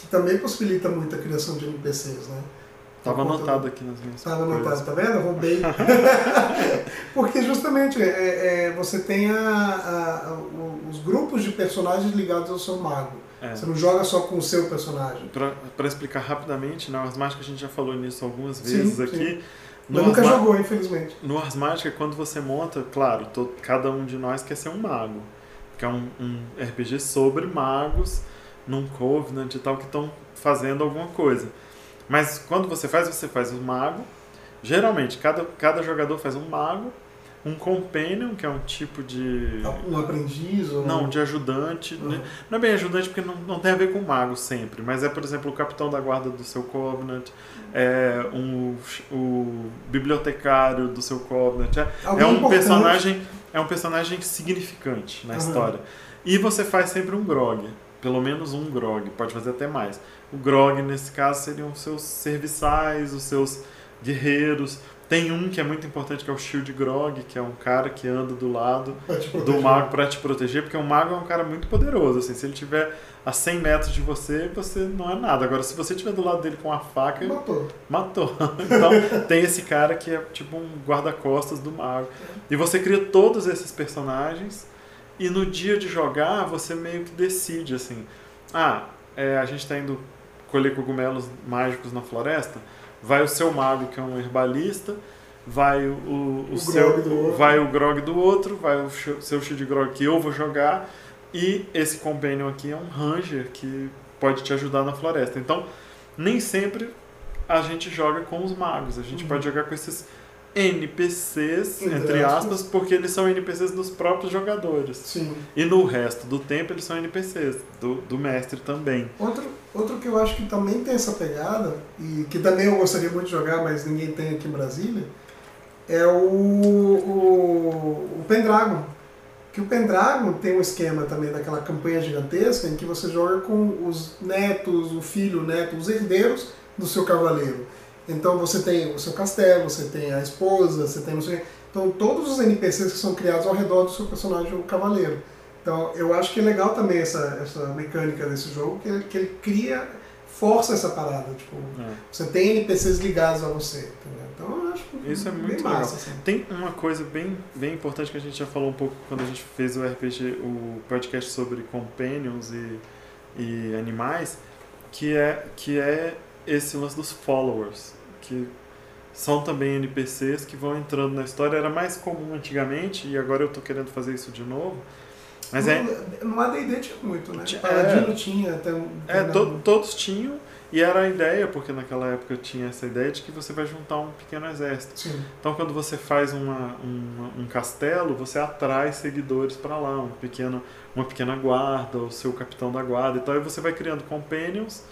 que também possibilita muita criação de NPCs, né? Tava Por conta anotado do- aqui nas minhas Tava coisas. anotado, tá vendo? Roubei. (laughs) Porque justamente é, é, você tem a- a- o- os grupos de personagens ligados ao seu mago. É. Você não joga só com o seu personagem. Pra explicar rapidamente, na Ars Mágica a gente já falou nisso algumas Sim, vezes sim. aqui. Mas No nunca Ars jogou, infelizmente. No Ars Mágica, quando você monta, claro, to- cada um de nós quer ser um mago. Que é um, um RPG sobre magos, num Covenant e tal, que estão fazendo alguma coisa. Mas quando você faz, você faz um mago. Geralmente, cada, cada jogador faz um mago, um companion, que é um tipo de. Um aprendiz ou... Não, de ajudante. Uhum. né? Não é bem ajudante porque não, não tem a ver com mago sempre, mas é, por exemplo, o capitão da guarda do seu Covenant, é um, o bibliotecário do seu Covenant. É, Alguém é um importante. personagem é um personagem significante na Uhum. história. E você faz sempre um grog, pelo menos um grog, pode fazer até mais. O grog nesse caso seriam os seus serviçais, os seus guerreiros. Tem um que é muito importante que é o Shield Grog, que é um cara que anda do lado do mago para te proteger, porque o mago é um cara muito poderoso, assim, se ele tiver a 100 metros de você, você não é nada. Agora, se você estiver do lado dele com a faca, Matou. matou. (laughs) Então, tem esse cara que é tipo um guarda-costas do mago. E você cria todos esses personagens e no dia de jogar, você meio que decide assim: "Ah, é, a gente tá indo colher cogumelos mágicos na floresta, vai o seu mago que é um herbalista, vai o, o, O seu grog do outro. vai o grog do outro, vai o seu shield grog que eu vou jogar e esse companion aqui é um ranger que pode te ajudar na floresta. Então, nem sempre a gente joga com os magos, a gente Uhum. pode jogar com esses NPCs, Entre aspas. porque eles são NPCs dos próprios jogadores. Sim. E no resto do tempo eles são NPCs, do, do mestre também. Outro, outro que eu acho que também tem essa pegada, e que também eu gostaria muito de jogar, mas ninguém tem aqui em Brasília, é o, o, o Pendragon. Que o Pendragon tem um esquema também daquela campanha gigantesca em que você joga com os netos, o filho, o neto, os herdeiros do seu cavaleiro. Então você tem o seu castelo, você tem a esposa, você tem não sei. Então todos os NPCs que são criados ao redor do seu personagem, o cavaleiro. Então eu acho que é legal também essa, essa mecânica desse jogo, que ele, que ele cria, força essa parada. Tipo, É. você tem NPCs ligados a você. entendeu? Então eu acho Isso é muito massa. legal. Assim. Tem uma coisa bem, bem importante que a gente já falou um pouco quando a gente fez o RPG, o podcast sobre companions e, e animais, que é, que é esse lance dos followers, que são também NPCs que vão entrando na história. Era mais comum antigamente e agora eu tô querendo fazer isso de novo. Mas é, No no AD&D tinha muito, né? Tinha- Paladino tinha, até. É, to- todos tinham, e era a ideia, porque naquela época tinha essa ideia de que você vai juntar um pequeno exército. Sim. Então, quando você faz uma, uma- um castelo, você atrai seguidores para lá, um pequeno, uma pequena guarda, o seu capitão da guarda e tal, e você vai criando companions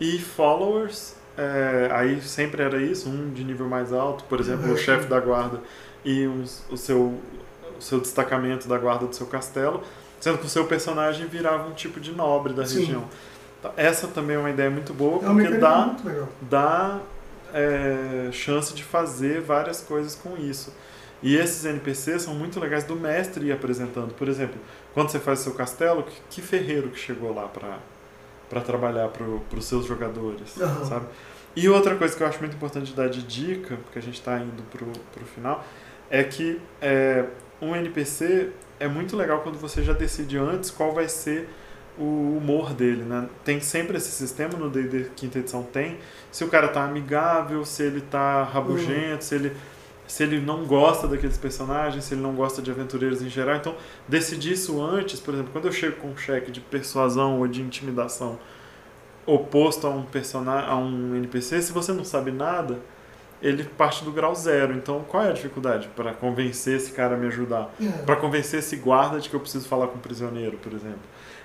e followers. é, aí sempre era isso, um de nível mais alto, por exemplo, Uhum. o chefe da guarda e os- o, seu, o seu destacamento da guarda do seu castelo, sendo que o seu personagem virava um tipo de nobre da Sim. região. Então, Essa também é uma ideia muito boa, É porque dá dá é, chance de fazer várias coisas com isso. E esses NPCs são muito legais do mestre ir apresentando. Por exemplo, quando você faz o seu castelo, que, que ferreiro que chegou lá para trabalhar para os seus jogadores, Aham. sabe? E outra coisa que eu acho muito importante dar de dica, porque a gente está indo pro, pro final, é que é, um NPC é muito legal quando você já decide antes qual vai ser o humor dele, né? Tem sempre esse sistema no D&D quinta edição tem, se o cara tá amigável, se ele tá rabugento, se ele se ele não gosta daqueles personagens, se ele não gosta de aventureiros em geral. Então, decidir isso antes, por exemplo, quando eu chego com um cheque de persuasão ou de intimidação oposto a um personagem, a um NPC, se você não sabe nada, ele parte do grau zero. Então, qual é a dificuldade para convencer esse cara a me ajudar? É. Para convencer esse guarda de que eu preciso falar com um prisioneiro, por exemplo.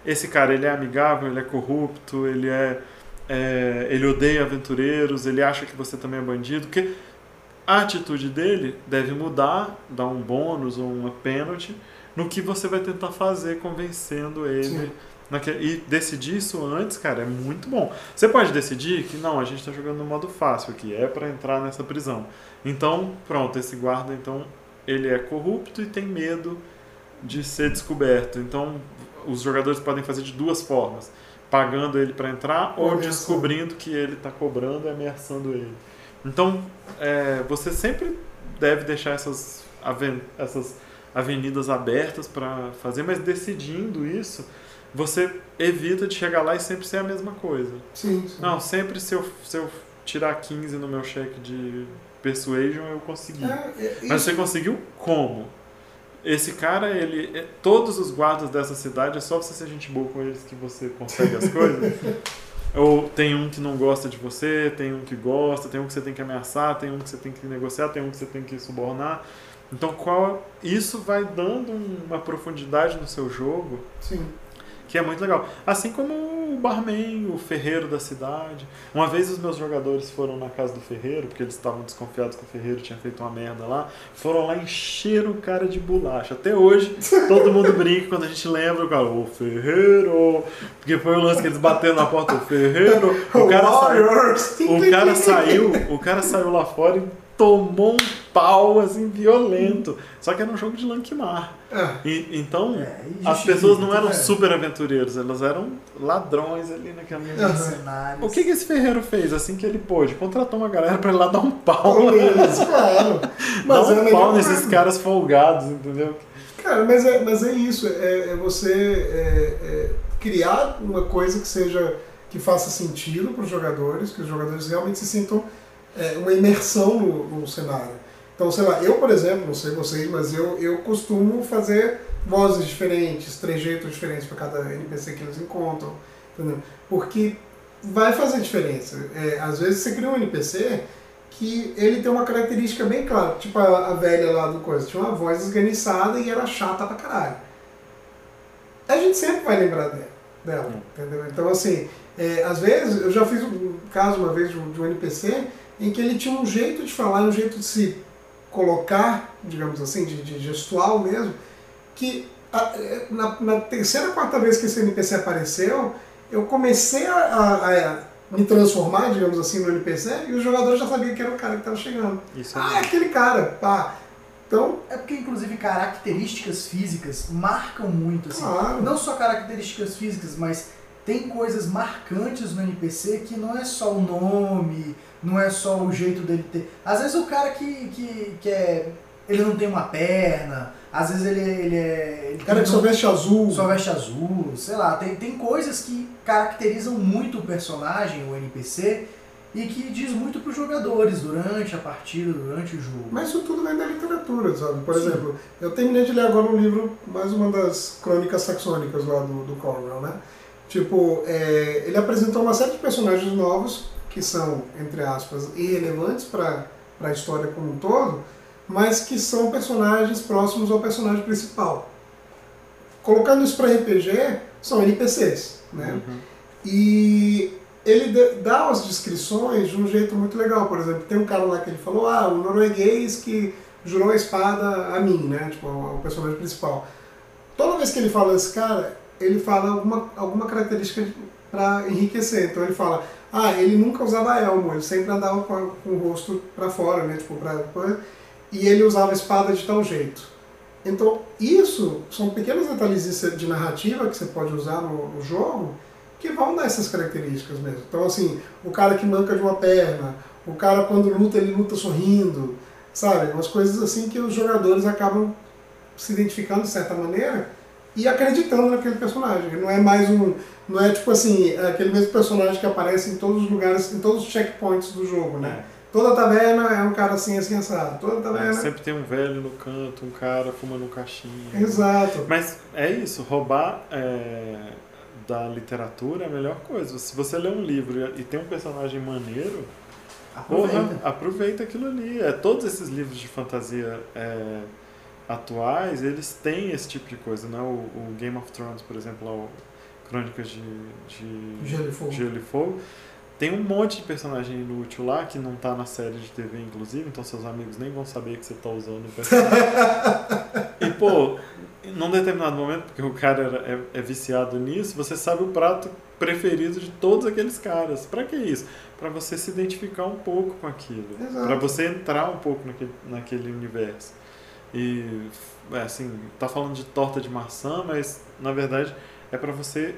Esse cara, ele é amigável, ele é corrupto, ele é, é ele odeia aventureiros, ele acha que você também é bandido, porque a atitude dele deve mudar, dar um bônus ou uma pênalti no que você vai tentar fazer convencendo ele. Sim. e decidir isso antes, cara, é muito bom. Você pode decidir que não, a gente está jogando no modo fácil aqui, é para entrar nessa prisão. Então, pronto, esse guarda, então, ele é corrupto e tem medo de ser descoberto. Então, os jogadores podem fazer de duas formas: pagando ele para entrar Ou descobrindo que ele está cobrando e ameaçando ele. Então, é, você sempre deve deixar essas, aven essas avenidas abertas para fazer, mas decidindo isso, você evita de chegar lá e sempre ser a mesma coisa. Sim, sim. Não, sempre se eu, se eu tirar 15 no meu cheque de persuasion, eu consegui. É, é, Mas você conseguiu como? Esse cara, ele. é- Todos os guardas dessa cidade, é só você ser gente boa com eles que você consegue as coisas. (laughs) Ou tem um que não gosta de você, tem um que gosta, tem um que você tem que ameaçar, tem um que você tem que negociar, tem um que você tem que subornar. Então, qual isso vai dando uma profundidade no seu jogo Sim. Que é muito legal. Assim como o barman, o ferreiro da cidade. Uma vez os meus jogadores foram na casa do ferreiro, porque eles estavam desconfiados que o ferreiro tinha feito uma merda lá. Foram lá encher o cara de bolacha. Até hoje, todo mundo (laughs) brinca quando a gente lembra o cara, o ferreiro. Porque foi o lance que eles bateram na porta, o ferreiro. O (laughs) cara saiu. O cara saiu, o cara saiu lá fora e tomou um pau assim violento. Só que era um jogo de Lankmar. É, E, então, É, as pessoas não eram né? super aventureiros, elas eram ladrões ali naquela. Aham. Cenários. O que, que esse ferreiro fez assim que ele pôde? Contratou uma galera pra ir lá dar um pau. Menos, (laughs) claro. Dar Mas é a um melhor pau nesses caras folgados, entendeu? Cara, mas é, mas é isso, é, é você é, é, criar uma coisa que seja que faça sentido para os jogadores, que os jogadores realmente se sintam é, uma imersão no, no cenário. Então, sei lá, eu, por exemplo, não sei vocês, mas eu, eu costumo fazer vozes diferentes, trejeitos diferentes para cada NPC que eles encontram, entendeu? Porque vai fazer diferença. É, às vezes você cria um NPC que ele tem uma característica bem clara, tipo a, a velha lá do coisa, tinha uma voz esganiçada e era chata pra caralho. A gente sempre vai lembrar dela, dela entendeu? Então, assim, é, às vezes, eu já fiz um caso uma vez de um, de um NPC em que ele tinha um jeito de falar, um jeito de se colocar, digamos assim, de, de gestual mesmo, que a- na, na terceira, quarta vez que esse NPC apareceu, eu comecei a, a- a me transformar, digamos assim, no NPC e os jogadores já sabiam que era o cara que estava chegando. Isso é Ah, é aquele cara, pá. Então, É porque, inclusive, características físicas marcam muito, assim. Claro. Não só características físicas, mas tem coisas marcantes no NPC que não é só o nome, não é só o jeito dele ter. Às vezes o cara que, que, que é. Ele não tem uma perna, às vezes ele, ele é. Ele o cara que só veste azul. só veste azul, sei lá, tem, tem coisas que caracterizam muito o personagem, o NPC, e que diz muito para os jogadores durante a partida, durante o jogo. Mas isso tudo vem da literatura, sabe? Por Sim. exemplo, eu terminei de ler agora um livro, mais uma das crônicas saxônicas lá do, do Cornwell, né? Tipo, é, ele apresentou uma série de personagens novos que são, entre aspas, irrelevantes para a história como um todo, mas que são personagens próximos ao personagem principal. Colocando isso para RPG, são NPCs, né? Uhum. E ele dá as descrições de um jeito muito legal. Por exemplo, tem um cara lá que ele falou, ah, o norueguês que jurou a espada a mim, né? Tipo, o personagem principal. Toda vez que ele fala desse cara, ele fala alguma, alguma característica para enriquecer. Então ele fala, ah, ele nunca usava elmo, ele sempre andava com, com o rosto para fora, né? Tipo, pra, e ele usava espada de tal jeito. Então, isso são pequenos detalhes de- de narrativa que você pode usar no, no jogo que vão dar essas características mesmo. Então, assim, o cara que manca de uma perna, o cara quando luta, ele luta sorrindo, sabe? Umas coisas assim que os jogadores acabam se identificando de certa maneira e acreditando naquele personagem. Não é mais um. Não é tipo assim, é aquele mesmo personagem que aparece em todos os lugares, em todos os checkpoints do jogo, né? Toda taverna é um cara assim, assim, assado. Toda taverna. É, sempre tem um velho no canto, um cara fumando um cachinho. Exato. Mas é isso, roubar é, da literatura é a melhor coisa. Se você lê um livro e tem um personagem maneiro, Aproveita. porra, aproveita aquilo ali. É, todos esses livros de fantasia é, atuais, eles têm esse tipo de coisa, né? O, o Game of Thrones, por exemplo, lá, o Crônicas de, de Gelo e Fogo. Gelo e Fogo. Tem um monte de personagem inútil lá que não tá na série de TV, inclusive, então seus amigos nem vão saber que você tá usando o personagem. (laughs) e, pô, num determinado momento, porque o cara é, é viciado nisso, você sabe o prato preferido de todos aqueles caras. Pra que isso? Pra você se identificar um pouco com aquilo. Pra você entrar um pouco naquele, naquele universo. E, é, assim, tá falando de torta de maçã, mas, na verdade, é pra você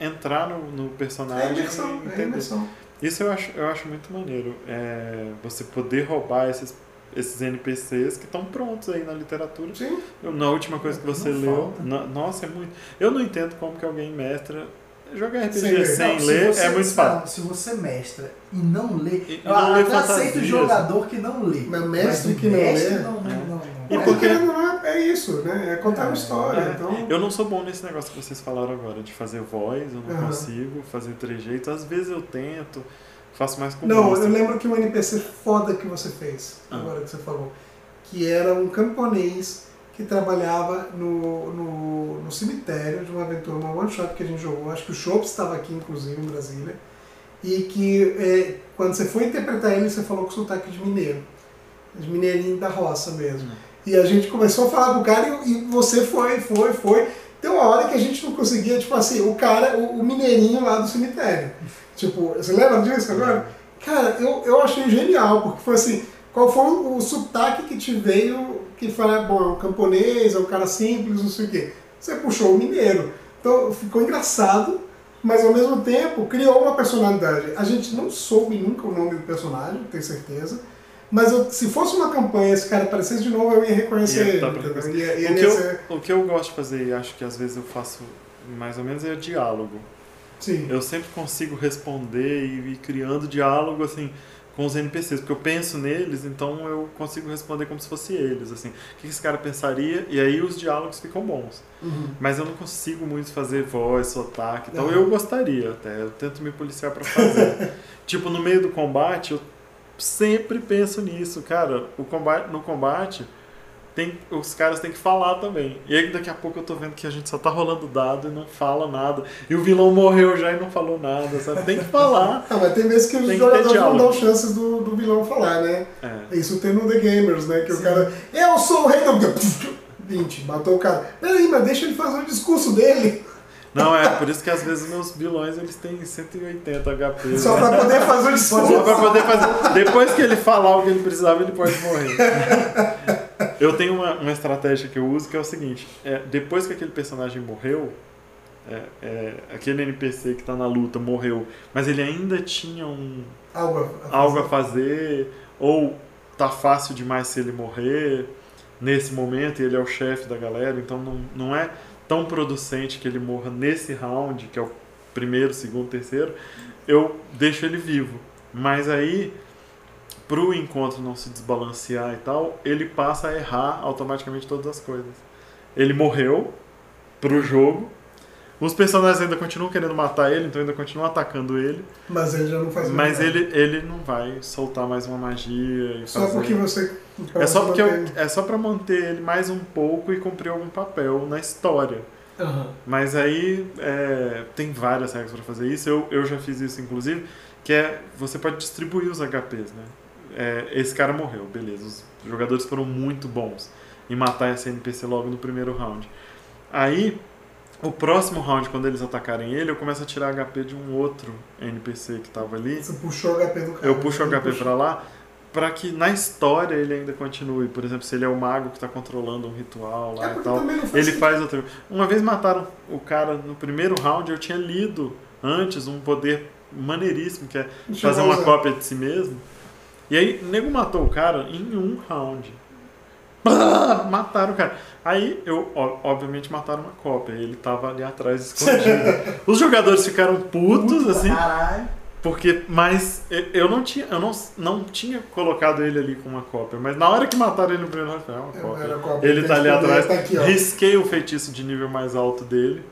entrar no, no É personagem imersão, e é entender. imersão. Isso eu acho, eu acho muito maneiro. É, você poder roubar esses, esses NPCs que estão prontos aí na literatura. Sim. Na última coisa que você Não leu. na- nossa, é muito. Eu não entendo como que alguém mestra. Jogar RPG Sem ler. Não, se ler você- é muito não, fácil. Se você mestra e não lê. E- eu não lê até aceito fantasias. jogador que não lê. Mas mestre o que não mestre lê- Não, não, É. não, não. E É. porque é, é isso, né? É contar uma É, história. é. Então, Eu não sou bom nesse negócio que vocês falaram agora, de fazer voz, eu não Aham. consigo fazer trejeito. Às vezes eu tento, faço mais com Não, eu lembro que um NPC foda que você fez, Ah. agora que você falou, que era um camponês que trabalhava no, no, no cemitério de uma aventura, uma one shot que a gente jogou. Acho que o Chops estava aqui, inclusive, em Brasília. E que é, quando você foi interpretar ele, você falou com sotaque de mineiro. De mineirinho da roça mesmo. Hum. E a gente começou a falar com o cara e, e você foi, foi, foi. Tem uma hora que a gente não conseguia, tipo assim, o cara, o, o mineirinho lá do cemitério. Tipo, você lembra disso agora? Cara, eu, eu achei genial, porque foi assim, qual foi o, o sotaque que te veio que fala, bom, é um camponês, é um cara simples, não sei o quê. Você puxou o mineiro. Então ficou engraçado, mas ao mesmo tempo criou uma personalidade. A gente não soube nunca o nome do personagem, tenho certeza. Mas eu- se fosse uma campanha, esse cara aparecesse de novo, eu ia reconhecer Ia ele. entendeu? reconhecer. Ia- O ia que, eu, ser- o que eu gosto de fazer, e acho que às vezes eu faço mais ou menos, é diálogo. Sim. Eu sempre consigo responder e ir criando diálogo, assim, com os NPCs, porque eu penso neles, então eu consigo responder como se fosse eles, assim. O que esse cara pensaria? E aí os diálogos ficam bons. Uhum. Mas eu não consigo muito fazer voz, sotaque, então Não. eu gostaria até, eu tento me policiar pra fazer. (laughs) tipo, no meio do combate, eu sempre penso nisso, cara. O combate, no combate, tem, os caras têm que falar também. E aí daqui a pouco eu tô vendo que a gente só tá rolando dado e não fala nada. E o vilão morreu já e não falou nada, sabe? Tem que falar. (laughs) Ah, mas tem vezes que os jogadores não diálogo. dão chances do, do vilão falar, né? É. Isso tem no The Gamers, né? Que o Sim. cara. Eu sou o rei do. (laughs) 20, matou o cara. Peraí, mas deixa ele fazer o discurso dele. Não, é por isso que às vezes meus vilões eles têm 180 HP. Só né? pra poder fazer o Só discurso. pra poder fazer. Depois que ele falar o que ele precisava, ele pode morrer. Eu tenho uma, uma estratégia que eu uso que é o seguinte: é, depois que aquele personagem morreu, é, é, aquele NPC que tá na luta morreu, mas ele ainda tinha um, Algo a fazer. algo a fazer, ou tá fácil demais se ele morrer nesse momento e ele é o chefe da galera, então não, não é tão producente que ele morra nesse round, que é o primeiro, segundo, terceiro, eu deixo ele vivo. Mas aí, pro encontro não se desbalancear e tal, ele passa a errar automaticamente todas as coisas. Ele morreu pro jogo, os personagens ainda continuam querendo matar ele, então ainda continuam atacando ele, Mas ele já não faz mas nada. ele, ele não vai soltar mais uma magia e Só fazer... porque você. É só porque eu, manter- é só para manter ele mais um pouco e cumprir algum papel na história. Aham. Mas aí é, tem várias regras para fazer isso. Eu, eu já fiz isso inclusive, que é você pode distribuir os HPs, né? É, esse cara morreu, beleza. Os jogadores foram muito bons em matar esse NPC logo no primeiro round. Aí o próximo round, quando eles atacarem ele, eu começo a tirar HP de um outro NPC que tava ali. Você puxou o HP do cara. Eu puxo o Ele HP puxou. pra lá para que na história ele ainda continue. Por exemplo, se ele é o mago que tá controlando um ritual É lá e porque tal, faz ele sentido. faz outra. Uma vez mataram o cara no primeiro round, eu tinha lido antes um poder maneiríssimo que é Deixa fazer uma usar. cópia de si mesmo. E aí, o nego matou o cara em um round. (laughs) Mataram o cara. Aí, eu, obviamente, mataram uma cópia. Ele tava ali atrás, escondido. (laughs) Os jogadores ficaram putos, assim. Caralho. Porque, mas eu- não tinha, eu não, não tinha colocado ele ali com uma cópia, mas na hora que mataram ele no primeiro round, eu falei, é uma cópia. Ele tá ali atrás, Tá aqui, risquei o feitiço de nível mais alto dele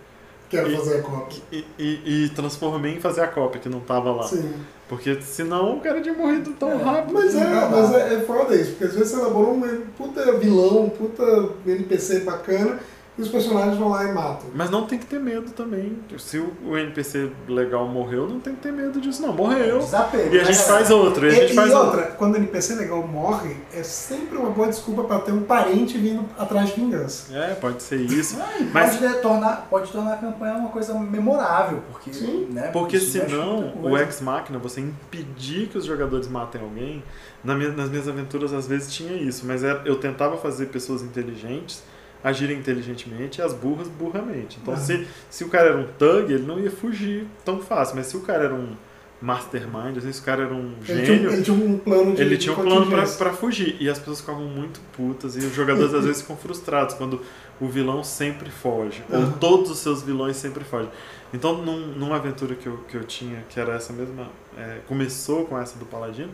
Quero e- fazer a cópia. e, e- e transformei em fazer a cópia, que não tava lá. Sim. Porque senão o cara tinha morrido tão É, rápido. Mas é, Não, mas é, é foda isso, porque às vezes você elabora um puta vilão, um puta NPC bacana, e os personagens vão lá e matam. Mas não tem que ter medo também. Se o, NPC legal morreu, não tem que ter medo disso, não. Morreu. Desapego. E a gente né, faz outro. E a E, gente e faz outro. outra, quando o NPC legal morre, é sempre uma boa desculpa pra ter um parente vindo atrás de vingança. É, pode ser isso. E Mas- pode, de- tornar, pode tornar a campanha uma coisa memorável, porque, Sim. né? Porque senão, o. Ex-Máquina, você impedir que os jogadores matem alguém, na minha- nas minhas aventuras às vezes tinha isso, mas era- eu tentava fazer pessoas inteligentes agirem inteligentemente e as burras burramente. Então, se, se o cara era um thug, ele não ia fugir tão fácil, mas se o cara era um mastermind, assim, se o cara era um Ele tinha, gênio, ele tinha um plano de ele tinha um plano pra, pra fugir. E as pessoas ficavam muito putas. E os jogadores às vezes ficam frustrados quando o vilão sempre foge. Ou todos os seus vilões sempre fogem. Então, num, numa aventura que eu, que eu tinha, que era essa mesma. é, começou com essa do Paladino.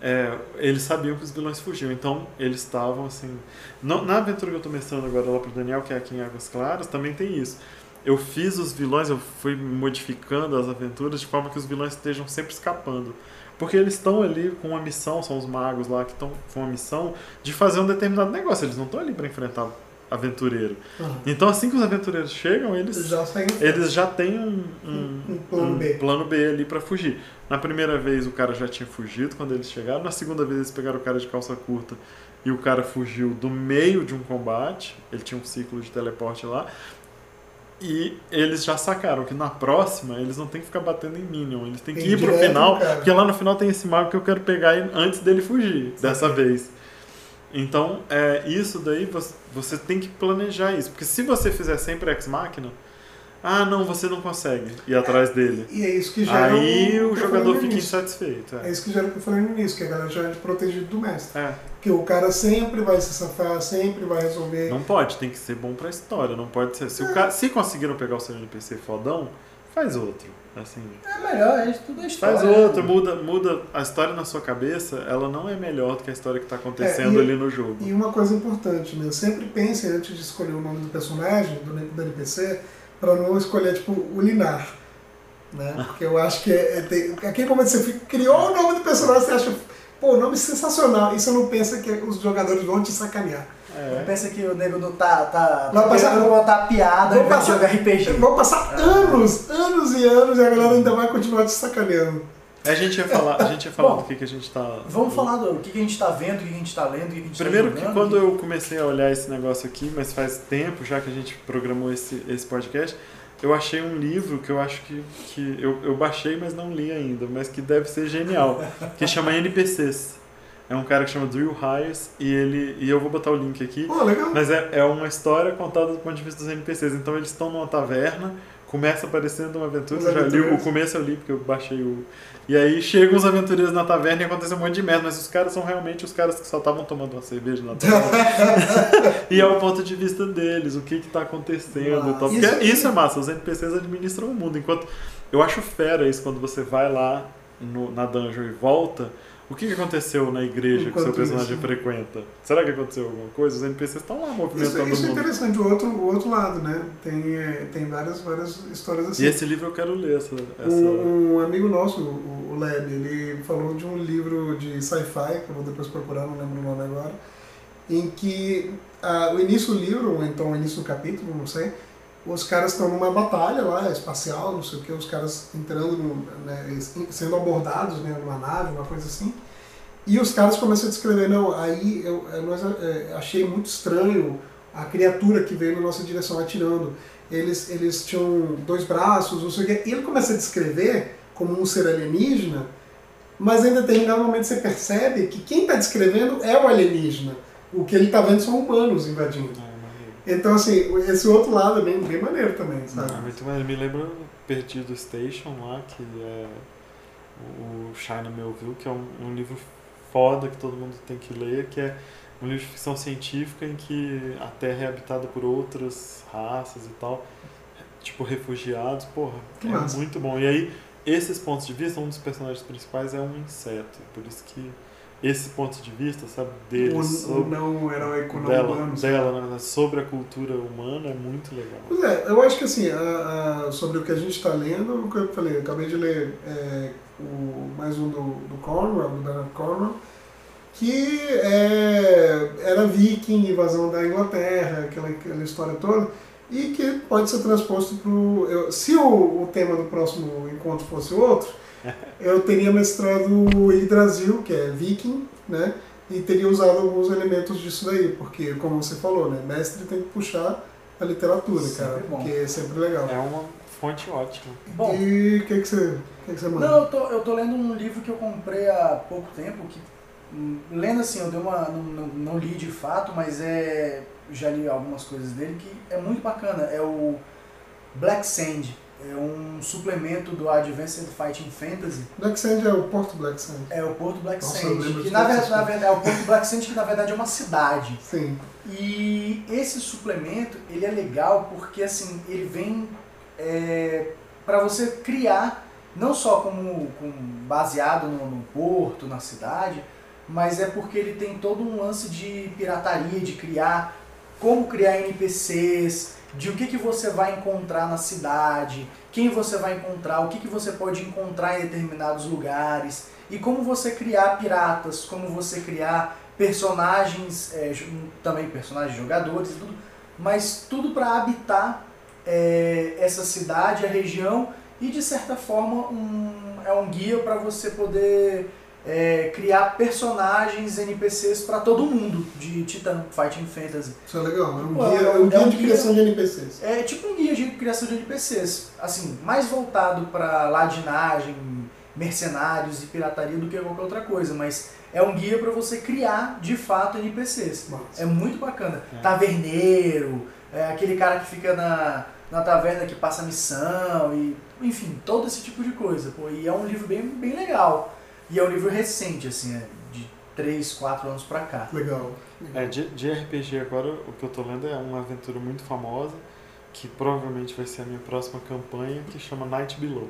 É, eles sabiam que os vilões fugiam, então eles estavam assim. na aventura que eu tô mestrando agora lá pro Daniel, que é aqui em Águas Claras, também tem isso. Eu fiz os vilões, eu fui modificando as aventuras de forma que os vilões estejam sempre escapando. Porque eles estão ali com uma missão, são os magos lá que estão com uma missão de fazer um determinado negócio. Eles não estão ali para enfrentar aventureiro. Aham. Então, assim que os aventureiros chegam, eles já eles já têm um, um, Um plano B. plano B ali pra fugir. Na primeira vez o cara já tinha fugido quando eles chegaram, na segunda vez eles pegaram o cara de calça curta e o cara fugiu do meio de um combate, ele tinha um ciclo de teleporte lá. E eles já sacaram que na próxima eles não tem que ficar batendo em Minion, eles têm que Tem ir pro direto final, cara. porque lá no final tem esse mago que eu quero pegar antes dele fugir, dessa vez. Então, é, isso daí você, você tem que planejar isso. Porque se você fizer sempre ex-máquina, ah, não, você não consegue ir atrás dele. E é isso que gera Aí o o que eu jogador fica início. insatisfeito. É É. isso que gera o que eu falei no início, que a galera já é protegido do mestre. É, Porque o cara sempre vai se safar, sempre vai resolver. não pode, tem que ser bom pra história. Não pode ser. Se, o cara, se conseguiram pegar o seu NPC fodão, faz outro. Assim, É melhor, é tudo a história. faz outro, muda, muda a história na sua cabeça, ela não é melhor do que a história que tá acontecendo É, e- ali no jogo. E uma coisa importante, né? Sempre pense antes de escolher o nome do personagem, do, do NPC, para não escolher, tipo, o Linar. Né? (laughs) Porque eu acho que é, é, tem, aquele momento que você fica- criou o nome do personagem, você acha, pô, nome sensacional. E você não pensa que os jogadores vão te sacanear. É. Pensa que o nego não tá, tá, Vai tá passar- querendo botar piada Vou passar- jogar RPG. Vão passar anos, anos e anos e a galera ainda vai continuar te sacaneando. A gente ia falar, a gente ia falar Bom, do que, que a gente tá. Vamos falar do que, que a gente tá vendo, o que, que a gente tá lendo, o que, que a gente Primeiro tá que jogando. quando eu comecei a olhar esse negócio aqui, mas faz tempo já que a gente programou esse, esse podcast, eu achei um livro que eu acho que, que eu, eu baixei, mas não li ainda, mas que deve ser genial, que chama NPCs. É um cara que chama Drew Hayes e ele e eu vou botar o link aqui. Pô, legal. Mas é, é uma história contada do ponto de vista dos NPCs. Então eles estão numa taverna, começa aparecendo uma aventura, eu já li, o começo eu li porque eu baixei o. E aí chegam os aventureiros na taverna e acontece um monte de merda, mas os caras são realmente os caras que só estavam tomando uma cerveja na taverna. (laughs) e é o ponto de vista deles, o que que tá acontecendo tal. Porque Isso- isso, é massa, os NPCs administram o mundo. Enquanto. Eu acho fera isso quando você vai lá no- na dungeon e volta. O que, que aconteceu na igreja que o seu Enquanto personagem isso. frequenta? Será que aconteceu alguma coisa? Os NPCs estão lá Isso, movimentando isso o é mundo. interessante, o outro, o outro lado, né? Tem, é, tem várias, várias histórias assim. E esse livro eu quero ler essa. essa... Um, um amigo nosso, o, o Leb, ele falou de um livro de sci-fi, que eu vou depois procurar, não lembro o nome agora, em que ah, o início do livro, ou então o início do capítulo, não sei, os caras estão numa batalha lá, espacial, não sei o que, os caras entrando, no, né, sendo abordados né, numa nave, uma coisa assim, e os caras começam a descrever, não, aí eu, eu nós, é, achei muito estranho a criatura que veio na nossa direção atirando. Eles, eles tinham dois braços, não sei o quê. E ele começa a descrever como um ser alienígena, mas em determinado momento você percebe que quem está descrevendo é o alienígena. O que ele está vendo são humanos invadindo. Ah. Então, assim, esse outro lado é bem, bem maneiro também, sabe? Ah, muito maneiro. Me lembra Perdido Station lá, que é o China Melville, que é um, um livro foda que todo mundo tem que ler, que é um livro de ficção científica em que a Terra é habitada por outras raças e tal, tipo refugiados, porra, Que é massa. muito bom. E aí esses pontos de vista, um dos personagens principais é um inseto. Por isso que esse ponto de vista, sabe, dele O, sobre, não heróico, não dela, humano. dela verdade, sobre a cultura humana é muito legal. Pois é, eu acho que assim, a- a- sobre o que a gente está lendo, o que eu falei, eu acabei de ler é, o, mais um do, do Cornwell, do Bernard Cornwell, que é, era viking, invasão da Inglaterra, aquela, aquela história toda, e que pode ser transposto para o... Se o, o tema do próximo encontro fosse outro, eu teria mestrado o Yggdrasil, que é viking, né? E teria usado alguns elementos disso daí, porque, como você falou, né? Mestre tem que puxar a literatura, Sempre cara, bom. porque é sempre legal. É uma fonte ótima. Bom, E o que, que, você, o que, que você manda? Não, eu tô, eu tô lendo um livro que eu comprei há pouco tempo, que hum, lendo assim, eu dei uma. Não, não, não li de fato, mas é. Já li algumas coisas dele que é muito bacana. É o Black Sand. É um suplemento do Advanced Fighting Fantasy. Black Sand é o Porto Black Sand. É o Porto Black Nossa, Sand. Que na, ver- na verdade é o Porto Black Sand, que na verdade é uma cidade. Sim. E esse suplemento, ele é legal porque assim, ele vem é, para você criar, não só como, como baseado no, no porto, na cidade, mas é porque ele tem todo um lance de pirataria, de criar, como criar NPCs, de o que, que você vai encontrar na cidade, quem você vai encontrar, o que, que você pode encontrar em determinados lugares, e como você criar piratas, como você criar personagens, é, também personagens jogadores tudo, mas tudo para habitar é, essa cidade, a região e de certa forma um, é um guia para você poder é, criar personagens NPCs para todo mundo de Titan Fighting Fantasy. Isso é legal. É um Pô, guia, é é um um guia de guia- criação de NPCs. É tipo um guia de criação de NPCs, assim, mais voltado para ladinagem, mercenários e pirataria do que qualquer outra coisa, mas é um guia para você criar de fato NPCs. Massa. É muito bacana. É. Taverneiro, é aquele cara que fica na, na taverna que passa missão, e enfim, todo esse tipo de coisa. Pô, e é um livro bem, bem legal. E é um livro recente, assim, é de 3, 4 anos pra cá. Legal. É, de, de RPG agora, o que eu tô lendo é uma aventura muito famosa, que provavelmente vai ser a minha próxima campanha, que chama Night Below.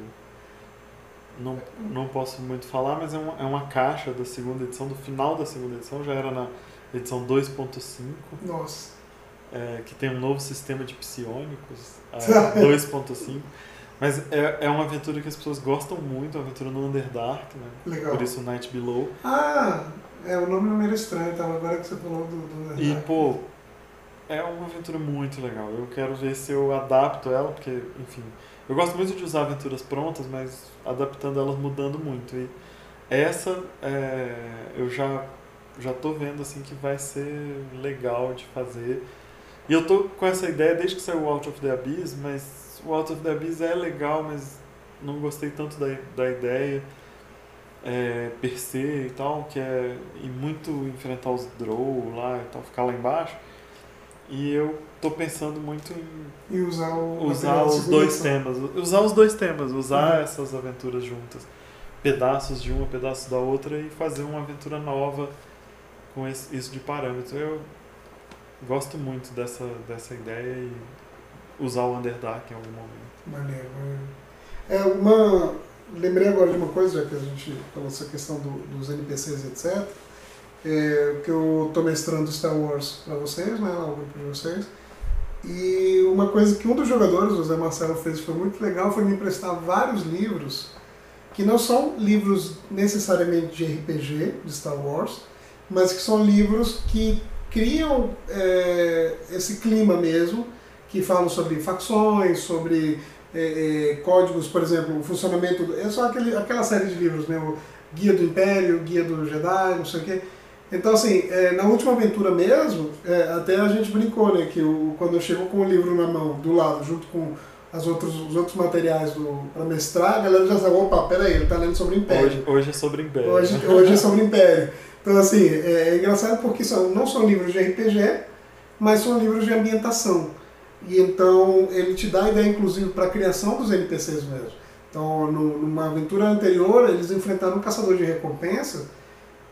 Não, não posso muito falar, mas é uma, é uma caixa da segunda edição, do final da segunda edição, já era na edição 2.5, Nossa. é, que tem um novo sistema de psionicos, (laughs) a 2.5. Mas é, é uma aventura que as pessoas gostam muito, uma aventura no Underdark, né? Legal. Por isso Night Below. Ah, é, o nome não era estranho, tá? Agora que você falou do, do E, pô, é uma aventura muito legal. Eu quero ver se eu adapto ela, porque, enfim, eu gosto muito de usar aventuras prontas, mas adaptando elas mudando muito. E essa, é, eu já, já tô vendo, assim, que vai ser legal de fazer. E eu tô com essa ideia desde que saiu o Out of the Abyss, mas o Out of the Abyss é legal, mas não gostei tanto da, da ideia. É, per se e tal, que é e muito enfrentar os Drow lá e tal, ficar lá embaixo. E eu tô pensando muito em E usar o usar os dois temas. Usar os dois temas, usar Uhum. essas aventuras juntas. Pedaços de uma, pedaços da outra e fazer uma aventura nova com esse, isso de parâmetros. Eu gosto muito dessa, dessa ideia e usar o Underdark em algum momento. Maneiro, maneiro. É uma. Lembrei agora de uma coisa, já que a gente falou essa questão do- dos NPCs, etc. É, que eu tô mestrando Star Wars para vocês, né? O grupo de vocês. E uma coisa que um dos jogadores, o Zé Marcelo, fez foi muito legal foi me emprestar vários livros que não são livros necessariamente de RPG, de Star Wars, mas que são livros que criam é, esse clima mesmo, que falam sobre facções, sobre é, é, códigos, por exemplo, o funcionamento. do- É só aquele, aquela série de livros, né? O Guia do Império, Guia do Jedi, não sei o quê. Então, assim, é, na última aventura mesmo, é, até a gente brincou, né? Que o, quando eu chego com o livro na mão, do lado, junto com as outros, os outros materiais para mestrar, a galera já sabe, opa, peraí, ele tá lendo sobre o Império. Hoje, hoje é sobre Império. Hoje, hoje é sobre Império. Então, assim, é, é engraçado porque são, não são livros de RPG, mas são livros de ambientação. E então ele te dá a ideia, inclusive, para a criação dos NPCs mesmo. Então, no- numa aventura anterior, eles enfrentaram um caçador de recompensa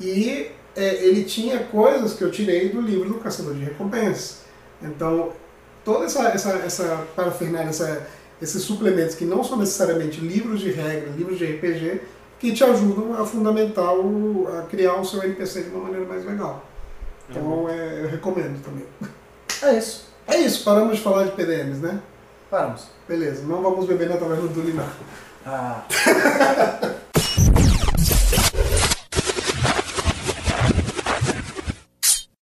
e é, ele tinha coisas que eu tirei do livro do caçador de recompensas. Então, toda essa, essa, essa parafernália, essa, esses suplementos que não são necessariamente livros de regra, livros de RPG, que te ajudam a fundamentar, o, a criar o seu NPC de uma maneira mais legal. Então é, eu recomendo também. É isso. É isso, paramos de falar de PDMs, né? Paramos. Beleza, não vamos beber na taverna do Linar. Ah. (laughs)